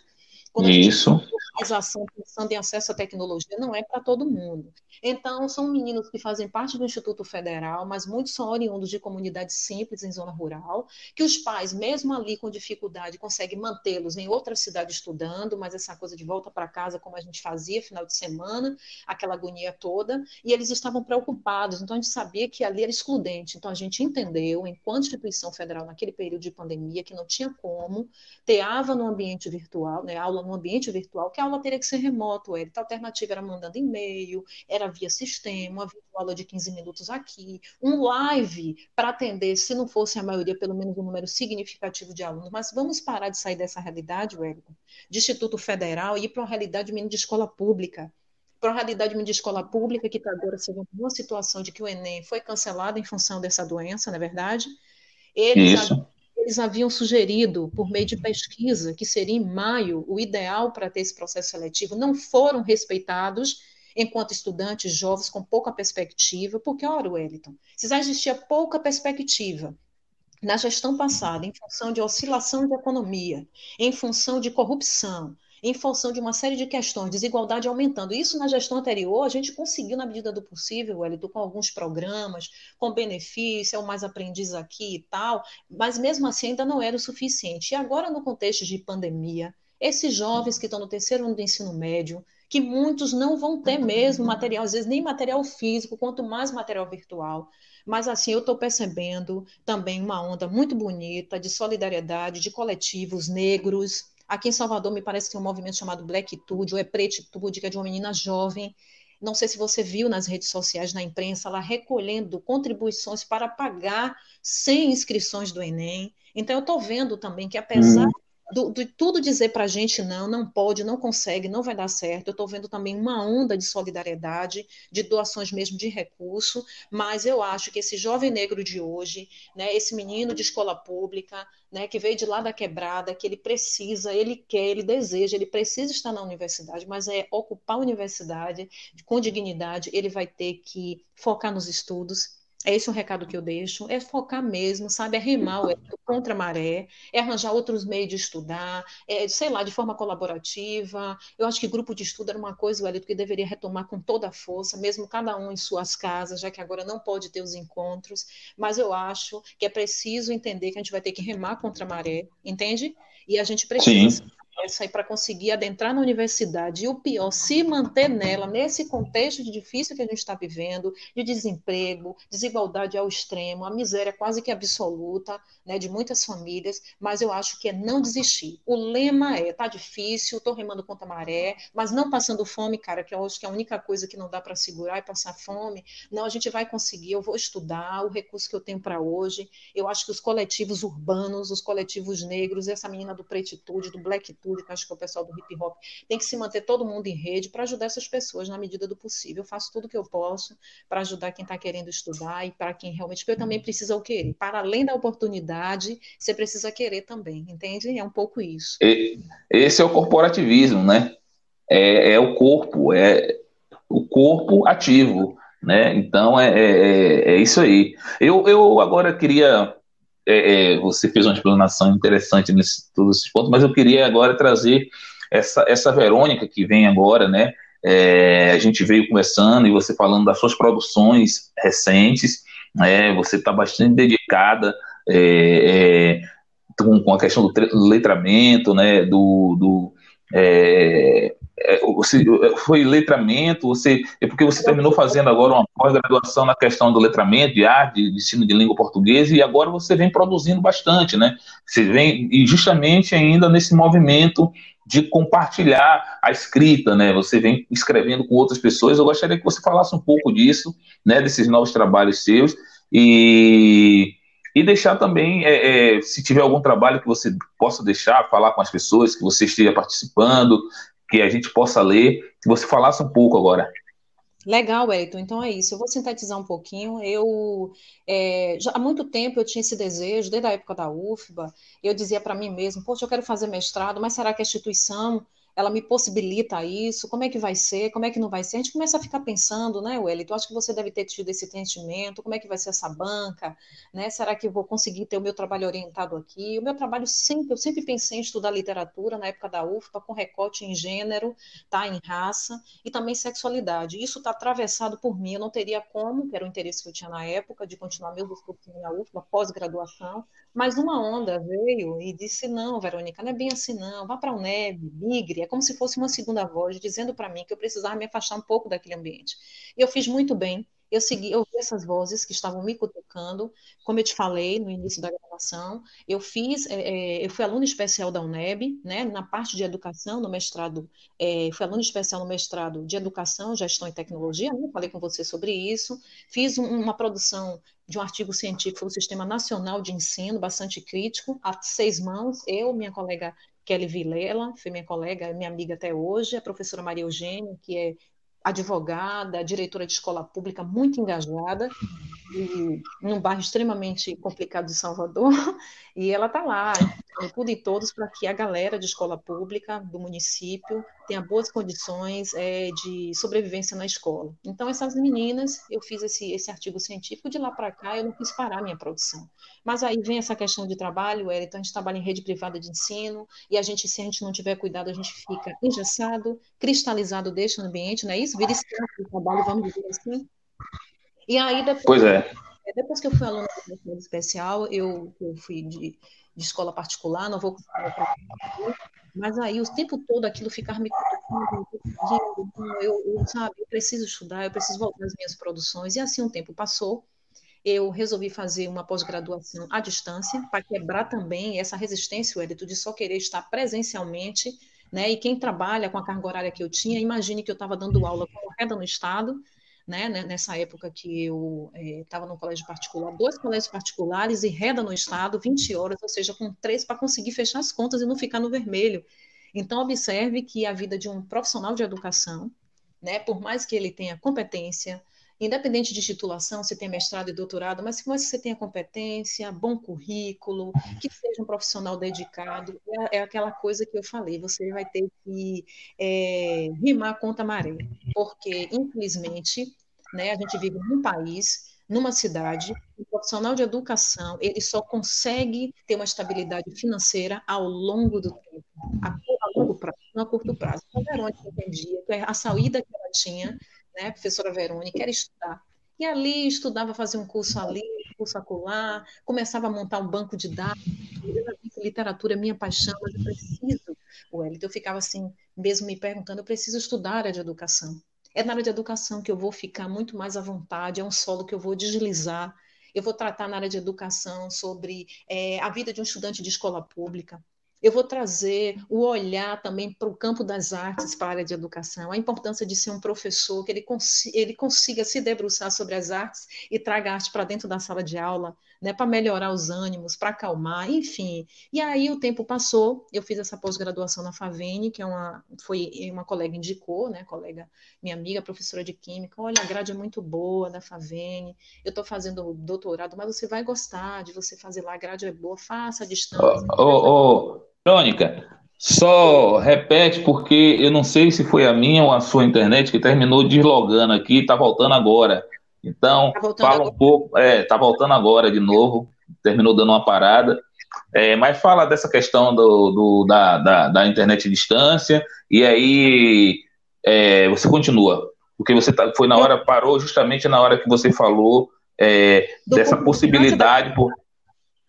quando Isso. A organização pensando em acesso à tecnologia, não é para todo mundo. Então, são meninos que fazem parte do Instituto Federal, mas muitos são oriundos de comunidades simples em zona rural, que os pais, mesmo ali com dificuldade, conseguem mantê-los em outra cidade estudando, mas essa coisa de volta para casa, como a gente fazia final de semana, aquela agonia toda, e eles estavam preocupados. Então, a gente sabia que ali era excludente. Então, a gente entendeu, enquanto instituição federal, naquele período de pandemia, que não tinha como ter AVA no ambiente virtual, né, aula no ambiente virtual, que a aula teria que ser remoto, a alternativa era mandando e-mail, era via sistema, uma aula de 15 minutos aqui, um live para atender, se não fosse a maioria, pelo menos um número significativo de alunos. Mas vamos parar de sair dessa realidade, Wellington, de Instituto Federal e ir para uma realidade de escola pública para uma realidade de escola pública que está agora sendo uma situação de que o Enem foi cancelado em função dessa doença, não é verdade? Eles Isso eles haviam sugerido, por meio de pesquisa, que seria em maio o ideal para ter esse processo seletivo, não foram respeitados enquanto estudantes jovens com pouca perspectiva, porque, ora, Wellington, se já existia pouca perspectiva na gestão passada, em função de oscilação de economia, em função de corrupção, em função de uma série de questões, desigualdade aumentando. Isso na gestão anterior a gente conseguiu, na medida do possível, Wellington, com alguns programas, com benefício, é o mais aprendiz aqui e tal, mas mesmo assim ainda não era o suficiente. E agora, no contexto de pandemia, esses jovens que estão no terceiro ano do ensino médio, que muitos não vão ter mesmo material, às vezes nem material físico, quanto mais material virtual. Mas assim, eu estou percebendo também uma onda muito bonita de solidariedade, de coletivos negros, Aqui em Salvador, me parece que tem um movimento chamado Blackitude, ou é Pretitude, que é de uma menina jovem. Não sei se você viu nas redes sociais, na imprensa, ela recolhendo contribuições para pagar sem inscrições do Enem. Então, eu estou vendo também que, apesar hum do, de tudo dizer para a gente não, não pode, não consegue, não vai dar certo. Eu estou vendo também uma onda de solidariedade, de doações mesmo de recurso, mas eu acho que esse jovem negro de hoje, né, esse menino de escola pública, né, que veio de lá da quebrada, que ele precisa, ele quer, ele deseja, ele precisa estar na universidade, mas é ocupar a universidade com dignidade, ele vai ter que focar nos estudos, é esse o recado que eu deixo, é focar mesmo, sabe, é remar é contra a maré, é arranjar outros meios de estudar, é, sei lá, de forma colaborativa. Eu acho que grupo de estudo era uma coisa, Wellington, que deveria retomar com toda a força, mesmo cada um em suas casas, já que agora não pode ter os encontros, mas eu acho que é preciso entender que a gente vai ter que remar contra a maré, entende? E a gente precisa essa aí para conseguir adentrar na universidade. E o pior, se manter nela, nesse contexto difícil que a gente está vivendo, de desemprego, desigualdade ao extremo, a miséria quase que absoluta, né, de muitas famílias, mas eu acho que é não desistir. O lema é, tá difícil, estou remando contra a maré, mas não passando fome, cara, que eu acho que é a única coisa que não dá para segurar é passar fome. Não, a gente vai conseguir, eu vou estudar, o recurso que eu tenho para hoje. Eu acho que os coletivos urbanos, os coletivos negros, essa menina do Pretitude, do Black tudo, que acho que é o pessoal do hip hop, tem que se manter todo mundo em rede para ajudar essas pessoas na medida do possível. Eu faço tudo que eu posso para ajudar quem está querendo estudar e para quem realmente. Porque eu também preciso querer. Para além da oportunidade, você precisa querer também, entende? É um pouco isso. Esse é o corporativismo, né? É, é o corpo, é o corpo ativo, né? Então é, é, é isso aí. Eu, eu agora queria é, é, você fez uma explanação interessante nesse todos esses pontos, mas eu queria agora trazer essa, essa Verônica que vem agora, né? É, a gente veio conversando e você falando das suas produções recentes, né? Você está bastante dedicada é, é, com, com, a questão do letramento, né? Do, do é, é, você foi letramento, você é porque você terminou fazendo agora uma pós-graduação na questão do letramento, de arte, de ensino de língua portuguesa, e agora você vem produzindo bastante, né? Você vem, e justamente ainda nesse movimento de compartilhar a escrita, né? Você vem escrevendo com outras pessoas. Eu gostaria que você falasse um pouco disso, né? Desses novos trabalhos seus e e deixar também, é, é, se tiver algum trabalho que você possa deixar, falar com as pessoas que você esteja participando, que a gente possa ler, que você falasse um pouco agora. Legal, Wellington. Então é isso. Eu vou sintetizar um pouquinho. Eu é, já, há muito tempo eu tinha esse desejo, desde a época da UFBA. Eu dizia para mim mesmo: Poxa, eu quero fazer mestrado, mas será que a instituição ela me possibilita isso, como é que vai ser, como é que não vai ser, a gente começa a ficar pensando, né, Wellington, acho que você deve ter tido esse sentimento, como é que vai ser essa banca, né, será que eu vou conseguir ter o meu trabalho orientado aqui, o meu trabalho sempre, eu sempre pensei em estudar literatura na época da UFPA, com recorte em gênero, tá, em raça, e também sexualidade, isso está atravessado por mim, eu não teria como, que era o interesse que eu tinha na época, de continuar meus estudos na UFPA, pós-graduação, mas uma onda veio e disse, não, Verônica, não é bem assim não, vá para o NEB, migre, é como se fosse uma segunda voz dizendo para mim que eu precisava me afastar um pouco daquele ambiente. E eu fiz muito bem. Eu segui, eu vi essas vozes que estavam me cutucando, como eu te falei no início da gravação, eu fiz, é, é eu fui aluna especial da UNEB, né, na parte de educação, no mestrado, é, fui aluna especial no mestrado de educação, gestão e tecnologia, né, falei com você sobre isso, fiz um, uma produção de um artigo científico do Sistema Nacional de Ensino, bastante crítico, a seis mãos, eu, minha colega Kelly Vilela, foi minha colega, minha amiga até hoje, a professora Maria Eugênia, que é advogada, diretora de escola pública, muito engajada, e num bairro extremamente complicado de Salvador, [LAUGHS] e ela está lá, tudo e todos, para que a galera de escola pública do município tenha boas condições é, de sobrevivência na escola. Então, essas meninas, eu fiz esse, esse artigo científico, de lá para cá eu não quis parar a minha produção. Mas aí vem essa questão de trabalho, então a gente trabalha em rede privada de ensino, e a gente, se a gente não tiver cuidado, a gente fica engessado, cristalizado deste ambiente, não é isso? Vira escravo do trabalho, vamos dizer assim. E aí, depois, pois é. depois que eu fui aluna do especial, eu, eu fui de de escola particular, não vou mas aí o tempo todo aquilo ficar me cutucando, eu, eu, sabe, eu preciso estudar, eu preciso voltar às minhas produções, e assim um tempo passou, eu resolvi fazer uma pós-graduação à distância, para quebrar também essa resistência, o Edito, de só querer estar presencialmente, né, e quem trabalha com a carga horária que eu tinha, imagine que eu estava dando aula correta no estado, né, né, nessa época que eu estava é, no colégio particular, dois colégios particulares e reda no estado, 20 horas, ou seja, com três para conseguir fechar as contas e não ficar no vermelho. Então, observe que a vida de um profissional de educação, né, por mais que ele tenha competência, independente de titulação, se tem mestrado e doutorado, mas se você tenha competência, bom currículo, que seja um profissional dedicado, é, é aquela coisa que eu falei, você vai ter que é, rimar contra a maré, porque, infelizmente, né, a gente vive num país, numa cidade, o profissional de educação, ele só consegue ter uma estabilidade financeira ao longo do tempo, a, a longo prazo, não a curto prazo. A Verônica entendia que a saída que ela tinha né, professora Verônica, era estudar. E ali estudava, fazia um curso ali, um curso acolá, começava a montar um banco de dados. Literatura é minha paixão, mas eu preciso o Wellington, eu ficava assim, mesmo me perguntando, eu preciso estudar área de educação. É na área de educação que eu vou ficar muito mais à vontade, é um solo que eu vou deslizar. Eu vou tratar na área de educação sobre é, a vida de um estudante de escola pública, eu vou trazer o olhar também para o campo das artes, para a área de educação, a importância de ser um professor, que ele, ele consiga se debruçar sobre as artes e traga arte para dentro da sala de aula, né, para melhorar os ânimos, para acalmar, enfim. E aí o tempo passou, eu fiz essa pós-graduação na Favene, que é uma, foi uma colega indicou, né, colega, minha amiga, professora de Química, olha, a grade é muito boa da Favene, eu estou fazendo doutorado, mas você vai gostar de você fazer lá, a grade é boa, faça a distância. Oh, oh, oh. Crônica, só repete porque eu não sei se foi a minha ou a sua internet que terminou deslogando aqui, está voltando agora. Então, tá fala agora. um pouco, é, tá voltando agora de novo, terminou dando uma parada. É, mas fala dessa questão do, do da, da, da, internet à distância, e aí é, você continua. Porque você tá, foi na hora, parou justamente na hora que você falou é, dessa possibilidade, por,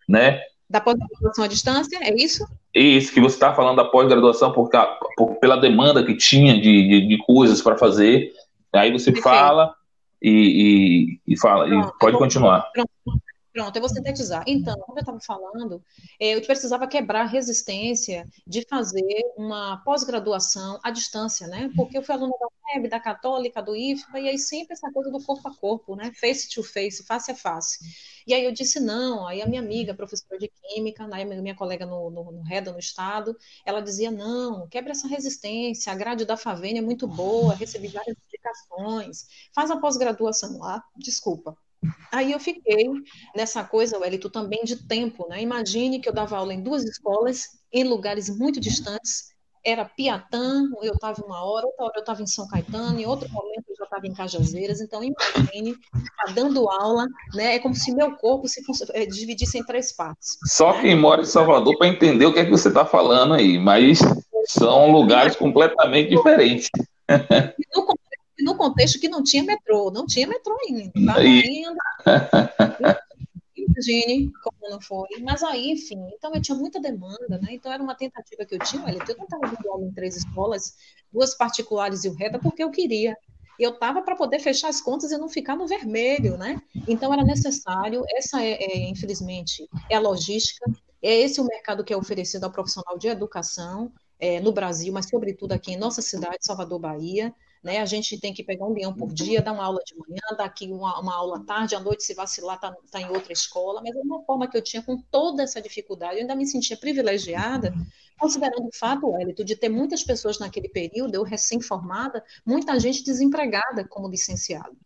né? Da pós-graduação à distância, é isso? Isso, que você está falando da pós-graduação por, por, pela demanda que tinha de, de, de coisas para fazer. Aí você Perfeito. fala e, e, e fala, e pode continuar. Pronto, eu vou sintetizar. Então, como eu estava falando, é, eu precisava quebrar a resistência de fazer uma pós-graduação à distância, né? Porque eu fui aluna da UNEB, da Católica, do IFBA, e aí sempre essa coisa do corpo a corpo, né? Face to face, face a face. E aí eu disse não. Aí a minha amiga, professora de química, né, minha colega no, no, no REDA, no estado, ela dizia: não, quebra essa resistência, a grade da Favene é muito boa, recebi várias indicações, faz a pós-graduação lá, desculpa. Aí eu fiquei nessa coisa, Wellington, também de tempo, né? Imagine que eu dava aula em duas escolas, em lugares muito distantes, era Piatã, eu estava uma hora, outra hora eu estava em São Caetano, em outro momento eu já estava em Cajazeiras, então imagine, tá dando aula, né? É como se meu corpo se é, dividisse em três partes. Só quem mora em Salvador para entender o que é que você está falando aí, mas são lugares completamente diferentes. [LAUGHS] No, no contexto que não tinha metrô, não tinha metrô ainda, estava ainda. [LAUGHS] imagine como não foi. Mas aí, enfim, então eu tinha muita demanda, né? Então era uma tentativa que eu tinha. Olha, eu estava dando aula em três escolas, duas particulares e o RETA, porque eu queria. Eu estava para poder fechar as contas e não ficar no vermelho, né? Então era necessário. Essa é, é, infelizmente, é a logística. É esse o mercado que é oferecido ao profissional de educação é, no Brasil, mas sobretudo aqui em nossa cidade, Salvador, Bahia né? A gente tem que pegar um leão por dia, dar uma aula de manhã, dar aqui uma, uma aula tarde, à noite, se vacilar, tá, tá em outra escola, mas é uma forma que eu tinha com toda essa dificuldade, eu ainda me sentia privilegiada, considerando o fato, Wellington, de ter muitas pessoas naquele período, eu recém-formada, muita gente desempregada como licenciado.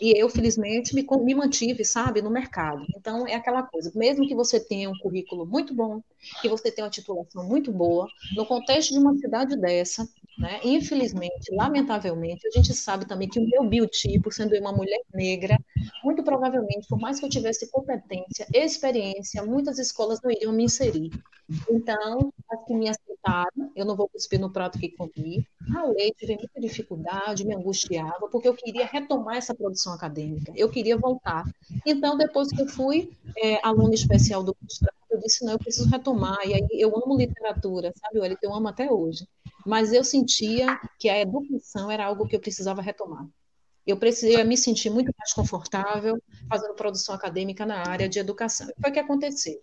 E eu, felizmente, me, me mantive, sabe, no mercado. Então, é aquela coisa, mesmo que você tenha um currículo muito bom, que você tenha uma titulação muito boa, no contexto de uma cidade dessa, né, infelizmente, lamentavelmente, a gente sabe também que o meu biotipo, sendo eu uma mulher negra, muito provavelmente, por mais que eu tivesse competência, experiência, muitas escolas não iriam me inserir. Então, as que me eu não vou cuspir no prato que comi, ralei, tive muita dificuldade, me angustiava, porque eu queria retomar essa produção acadêmica, eu queria voltar. Então, depois que eu fui é, aluna especial do mestrado, eu disse, não, eu preciso retomar, e aí eu amo literatura, sabe, olha, eu amo até hoje, mas eu sentia que a educação era algo que eu precisava retomar. Eu precisei me sentir muito mais confortável fazendo produção acadêmica na área de educação. E foi o que aconteceu.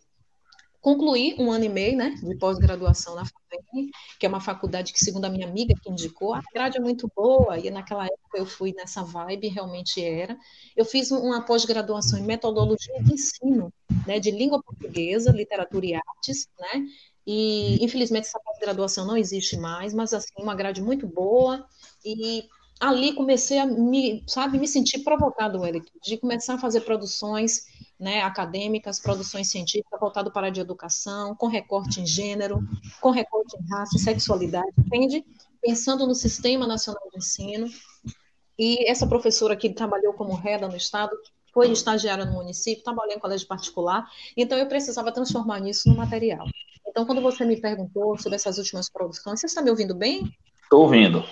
Concluí um ano e meio né, de pós-graduação na FAPEM, que é uma faculdade que, segundo a minha amiga que indicou, a grade é muito boa, e naquela época eu fui nessa vibe, realmente era. Eu fiz uma pós-graduação em metodologia de ensino, né, de língua portuguesa, literatura e artes, né, e infelizmente essa pós-graduação não existe mais, mas assim, uma grade muito boa, e ali comecei a me, sabe, me sentir provocado, Eric, de começar a fazer produções né, acadêmicas, produções científicas voltado para a de educação, com recorte em gênero, com recorte em raça e sexualidade, entende? Pensando no Sistema Nacional de Ensino. E essa professora que trabalhou como reda no Estado, foi estagiária no município, trabalhei em colégio particular, então eu precisava transformar isso no material. Então, quando você me perguntou sobre essas últimas produções, você está me ouvindo bem? Estou ouvindo.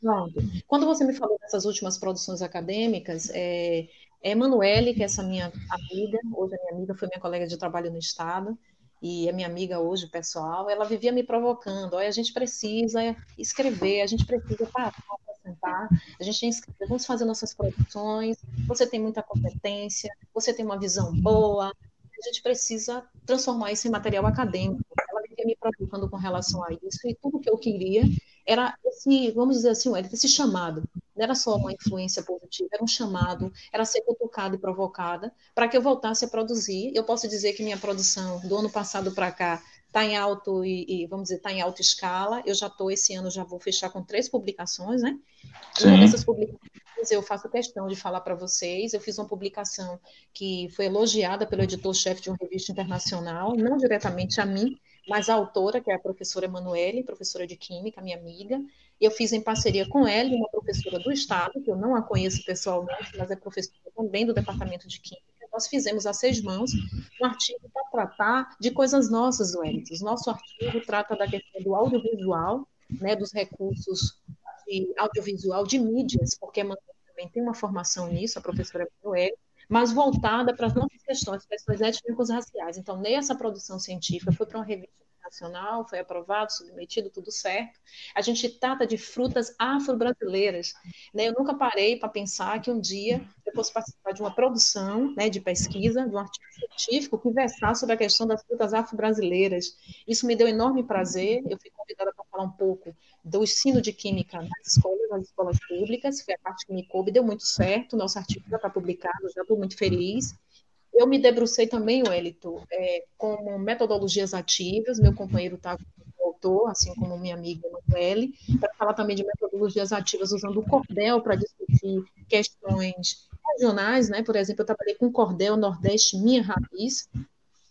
Pronto. Quando você me falou dessas últimas produções acadêmicas, é, é Emanuele, que é essa minha amiga, hoje a minha amiga foi minha colega de trabalho no Estado, e é minha amiga hoje, pessoal, ela vivia me provocando. Olha, a gente precisa escrever, a gente precisa parar para sentar, a gente tem escrever, vamos fazer nossas produções. Você tem muita competência, você tem uma visão boa, a gente precisa transformar isso em material acadêmico. Ela vivia me provocando com relação a isso, e tudo que eu queria era esse, vamos dizer assim, esse chamado. Não era só uma influência positiva, era um chamado, era ser cutucada e provocada para que eu voltasse a produzir. Eu posso dizer que minha produção do ano passado para cá está em alto e, e, vamos dizer, está em alta escala. Eu já estou, esse ano, já vou fechar com três publicações, né? Sim. Uma dessas publicações eu faço questão de falar para vocês. Eu fiz uma publicação que foi elogiada pelo editor-chefe de uma revista internacional, não diretamente a mim, mas a autora, que é a professora Emanuele, professora de Química, minha amiga, eu fiz em parceria com ela, uma professora do Estado, que eu não a conheço pessoalmente, mas é professora também do Departamento de Química. Nós fizemos a seis mãos um artigo para tratar de coisas nossas, Wellington. O nosso artigo trata da questão do audiovisual, né, dos recursos de audiovisual de mídias, porque a também tem uma formação nisso, a professora Emanuele, mas voltada para as nossas questões, questões étnicas raciais. Então, nessa produção científica, foi para uma revista internacional, foi aprovado, submetido, tudo certo. A gente trata de frutas afro-brasileiras. Né? Eu nunca parei para pensar que um dia eu fosse participar de uma produção né, de pesquisa, de um artigo científico que versasse sobre a questão das frutas afro-brasileiras. Isso me deu enorme prazer. Eu fui convidada para falar um pouco do ensino de química nas escolas, nas escolas públicas, foi a parte que me coube, deu muito certo, nosso artigo já está publicado, já estou muito feliz. Eu me debrucei também, Wellington, é, como metodologias ativas, meu companheiro está autor, assim como minha amiga Emanuele, para falar também de metodologias ativas usando o cordel para discutir questões regionais, né? Por exemplo, eu trabalhei com cordel Nordeste Minha Raiz,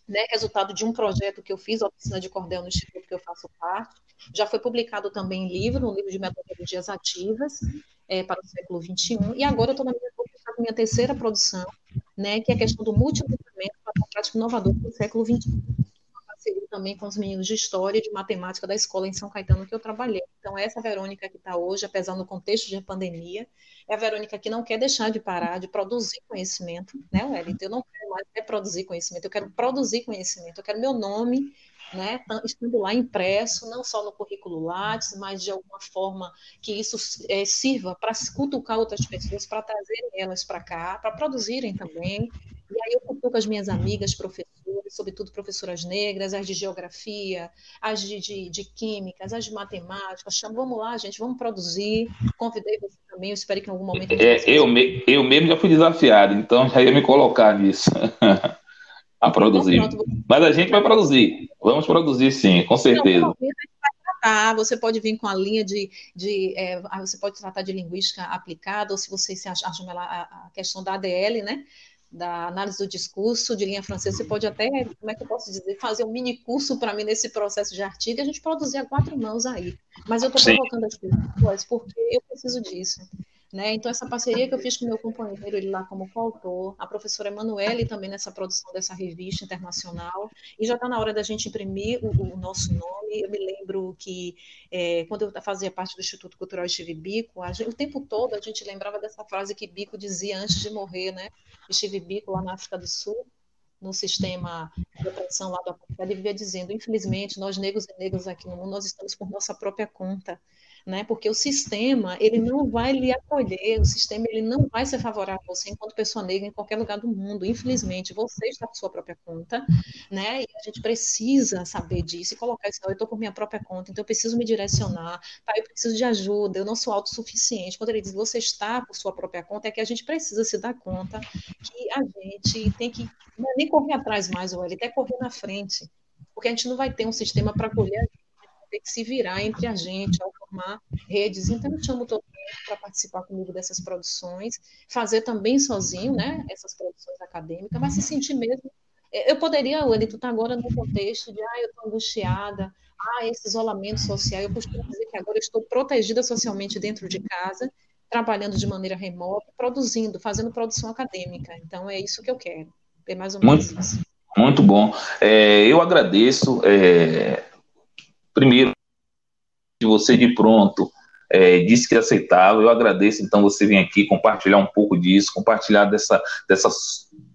né, resultado de um projeto que eu fiz, a oficina de cordel no instituto que eu faço parte. Já foi publicado também em livro, um livro de metodologias ativas é, para o século XXI. E agora eu estou na minha, minha terceira produção, né, que é a questão do multiplicação para prática inovadora do século XXI parceria também com os meninos de História e de Matemática da escola em São Caetano que eu trabalhei. Então, essa Verônica que está hoje, apesar do contexto de pandemia, é a Verônica que não quer deixar de parar de produzir conhecimento, né, Wellington? Eu não quero mais produzir conhecimento, eu quero produzir conhecimento, eu quero meu nome né, estando lá impresso, não só no currículo Lattes, mas de alguma forma que isso é, sirva para cutucar outras pessoas, para trazerem elas para cá, para produzirem também. E aí eu cutuco as minhas amigas professoras, sobretudo professoras negras, as de geografia, as de, de, de químicas, as de matemática, chamo, vamos lá, gente, vamos produzir. Convidei você também, eu espero que em algum momento... É, eu, me, eu mesmo já fui desafiado, então [LAUGHS] já ia me colocar nisso. [LAUGHS] a produzir. Mas a gente vai produzir. Vamos produzir sim, com certeza. Não, você pode vir com a linha de, de é, você pode tratar de linguística aplicada, ou se você se acha, a, a questão da ADL, né? da análise do discurso de linha francesa, você pode até, como é que eu posso dizer, fazer um mini curso para mim nesse processo de artigo e a gente produzir a quatro mãos aí. Mas eu estou provocando as pessoas porque eu preciso disso. Né? Então, essa parceria que eu fiz com meu companheiro, ele lá como coautor, a professora Emanuele também nessa produção dessa revista internacional, e já está na hora da gente imprimir o, o, nosso nome. Eu me lembro que, é, quando eu fazia parte do Instituto Cultural Steve Bico, gente, o tempo todo a gente lembrava dessa frase que Bico dizia antes de morrer, né? Steve Bico, lá na África do Sul, no sistema de opressão lá do África, ele vivia dizendo, infelizmente, nós negros e negras aqui no mundo, nós estamos por nossa própria conta né? Porque o sistema ele não vai lhe acolher, o sistema ele não vai ser favorável a você enquanto pessoa negra em qualquer lugar do mundo. Infelizmente, você está por sua própria conta, né? E a gente precisa saber disso e colocar isso. Eu estou por minha própria conta, então eu preciso me direcionar, tá? Eu preciso de ajuda. Eu não sou autossuficiente. Quando ele diz você está por sua própria conta, é que a gente precisa se dar conta que a gente tem que não é nem correr atrás mais, ou até correr na frente, porque a gente não vai ter um sistema para acolher a gente ter que se virar entre a gente formar redes. Então, eu chamo todo mundo para participar comigo dessas produções, fazer também sozinho, né, essas produções acadêmicas, mas se sentir mesmo. É, eu poderia, Wellington, tu está agora no contexto de, ah, eu estou angustiada, ah, esse isolamento social. Eu costumo dizer que agora eu estou protegida socialmente dentro de casa, trabalhando de maneira remota, produzindo, fazendo produção acadêmica. Então, é isso que eu quero. É mais ou menos muito, isso. Muito bom. É, eu agradeço. É primeiro, de você de pronto é, disse que é aceitável. Eu agradeço, então, você vir aqui compartilhar um pouco disso, compartilhar dessa, dessa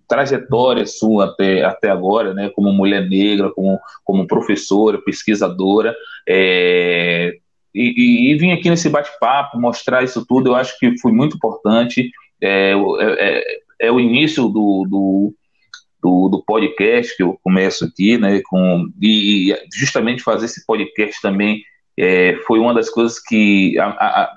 trajetória sua até, até agora, né, como mulher negra, como, como professora, pesquisadora, é, e, e, e aqui nesse bate-papo mostrar isso tudo, eu acho que foi muito importante, é, é, é, é o início do, do, do, do, podcast que eu começo aqui, né, com, e justamente fazer esse podcast também é, foi uma das coisas que a, a,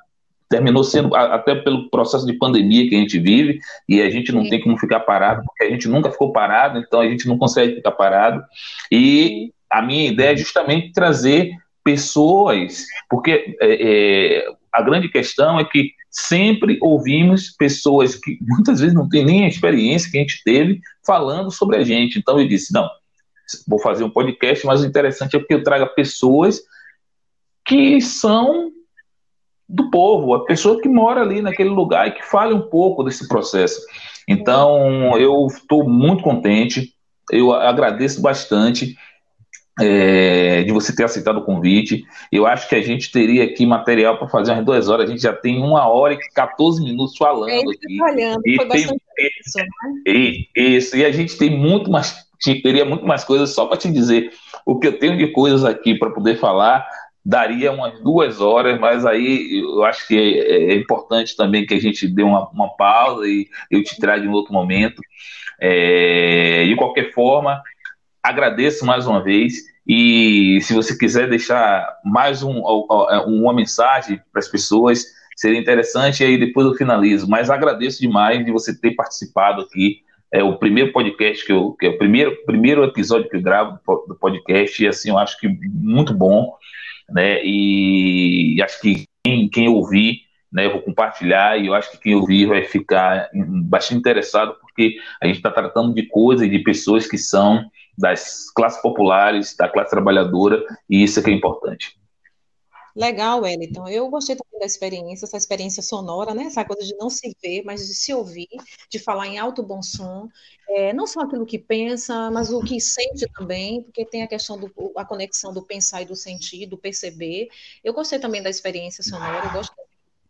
terminou sendo, até pelo processo de pandemia que a gente vive, e a gente não Sim. tem como ficar parado, porque a gente nunca ficou parado, então a gente não consegue ficar parado. E a minha ideia é justamente trazer pessoas, porque é, é, a grande questão é que sempre ouvimos pessoas que muitas vezes não têm nem a experiência que a gente teve falando sobre a gente. Então eu disse, não, vou fazer um podcast, mas o interessante é porque eu traga pessoas que são do povo, a pessoa que mora ali naquele lugar e que fale um pouco desse processo. Então, eu estou muito contente, eu agradeço bastante é, de você ter aceitado o convite. Eu acho que a gente teria aqui material para fazer umas duas horas, a gente já tem uma hora e 14 minutos falando é aqui. Olhando, e foi tem, isso, né? e, isso, e a gente tem muito mais, teria muito mais coisas só para te dizer o que eu tenho de coisas aqui para poder falar daria umas duas horas, mas aí eu acho que é, é importante também que a gente dê uma, uma pausa e eu te traga em outro momento. É, de qualquer forma, agradeço mais uma vez e se você quiser deixar mais um, uma mensagem para as pessoas, seria interessante e aí depois eu finalizo. Mas agradeço demais de você ter participado aqui. É o primeiro podcast que eu, que é o primeiro, primeiro episódio que eu gravo do podcast e assim eu acho que muito bom né? E, acho que quem, quem ouvir, né, eu vou compartilhar e eu acho que quem ouvir vai ficar bastante interessado porque a gente está tratando de coisas e de pessoas que são das classes populares, da classe trabalhadora e isso é que é importante. Legal, Wellington. Eu gostei também da experiência, essa experiência sonora, né? Essa coisa de não se ver, mas de se ouvir, de falar em alto bom som, é, não só aquilo que pensa, mas o que sente também, porque tem a questão do a conexão do pensar e do sentir, do perceber. Eu gostei também da experiência sonora, eu gosto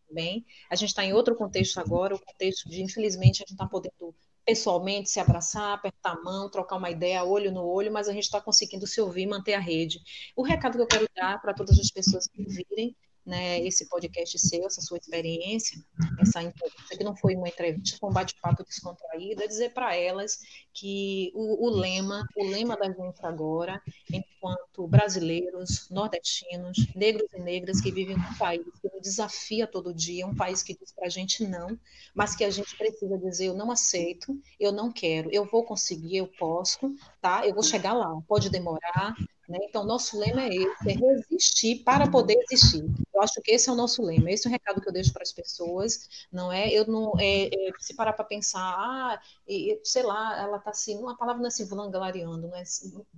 também. A gente está em outro contexto agora, o contexto de, infelizmente, a gente está podendo pessoalmente se abraçar, apertar a mão, trocar uma ideia olho no olho, mas a gente está conseguindo se ouvir, manter a rede. O recado que eu quero dar para todas as pessoas que virem né, esse podcast seu, essa sua experiência, essa entrevista, que não foi uma entrevista, foi um bate-papo descontraído, é dizer para elas que o, o, lema, o lema da gente agora, enquanto brasileiros, nordestinos, negros e negras que vivem num país que nos desafia todo dia, um país que diz para a gente não, mas que a gente precisa dizer, eu não aceito, eu não quero, eu vou conseguir, eu posso, tá? Eu vou chegar lá, pode demorar, né? Então, nosso lema é esse, é resistir para poder existir. Eu acho que esse é o nosso lema, esse é o recado que eu deixo para as pessoas, não é? Eu não, é, é se parar para pensar, ah, e, sei lá, ela está assim, uma palavra não é assim, vangloriando, não, é,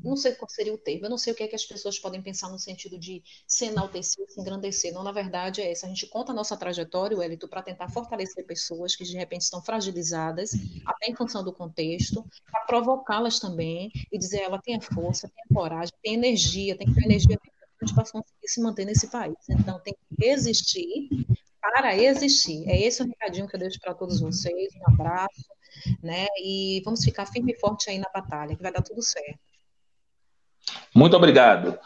não sei qual seria o termo, eu não sei o que é que as pessoas podem pensar no sentido de se enaltecer, se engrandecer, não, na verdade é essa, a gente conta a nossa trajetória, Wellington, para tentar fortalecer pessoas que de repente estão fragilizadas, até em função do contexto, para provocá-las também, e dizer, ela tem força, tem coragem, tem energia, tem que ter energia para conseguir se manter nesse país. Então, tem que existir para existir. É esse o recadinho que eu deixo para todos vocês. Um abraço, né? E vamos ficar firme e forte aí na batalha, que vai dar tudo certo. Muito obrigado.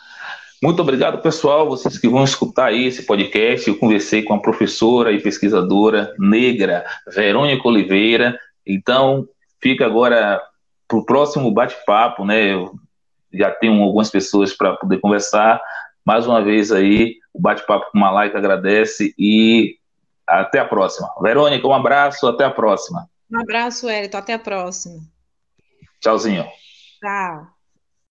Muito obrigado, pessoal, vocês que vão escutar aí esse podcast. Eu conversei com a professora e pesquisadora negra Verônica Oliveira. Então, fica agora para o próximo bate-papo, né? Já tenho algumas pessoas para poder conversar. Mais uma vez aí, o bate-papo com Malaika agradece e até a próxima. Verônica, um abraço, até a próxima. Um abraço, Elito, até a próxima. Tchauzinho. Tchau.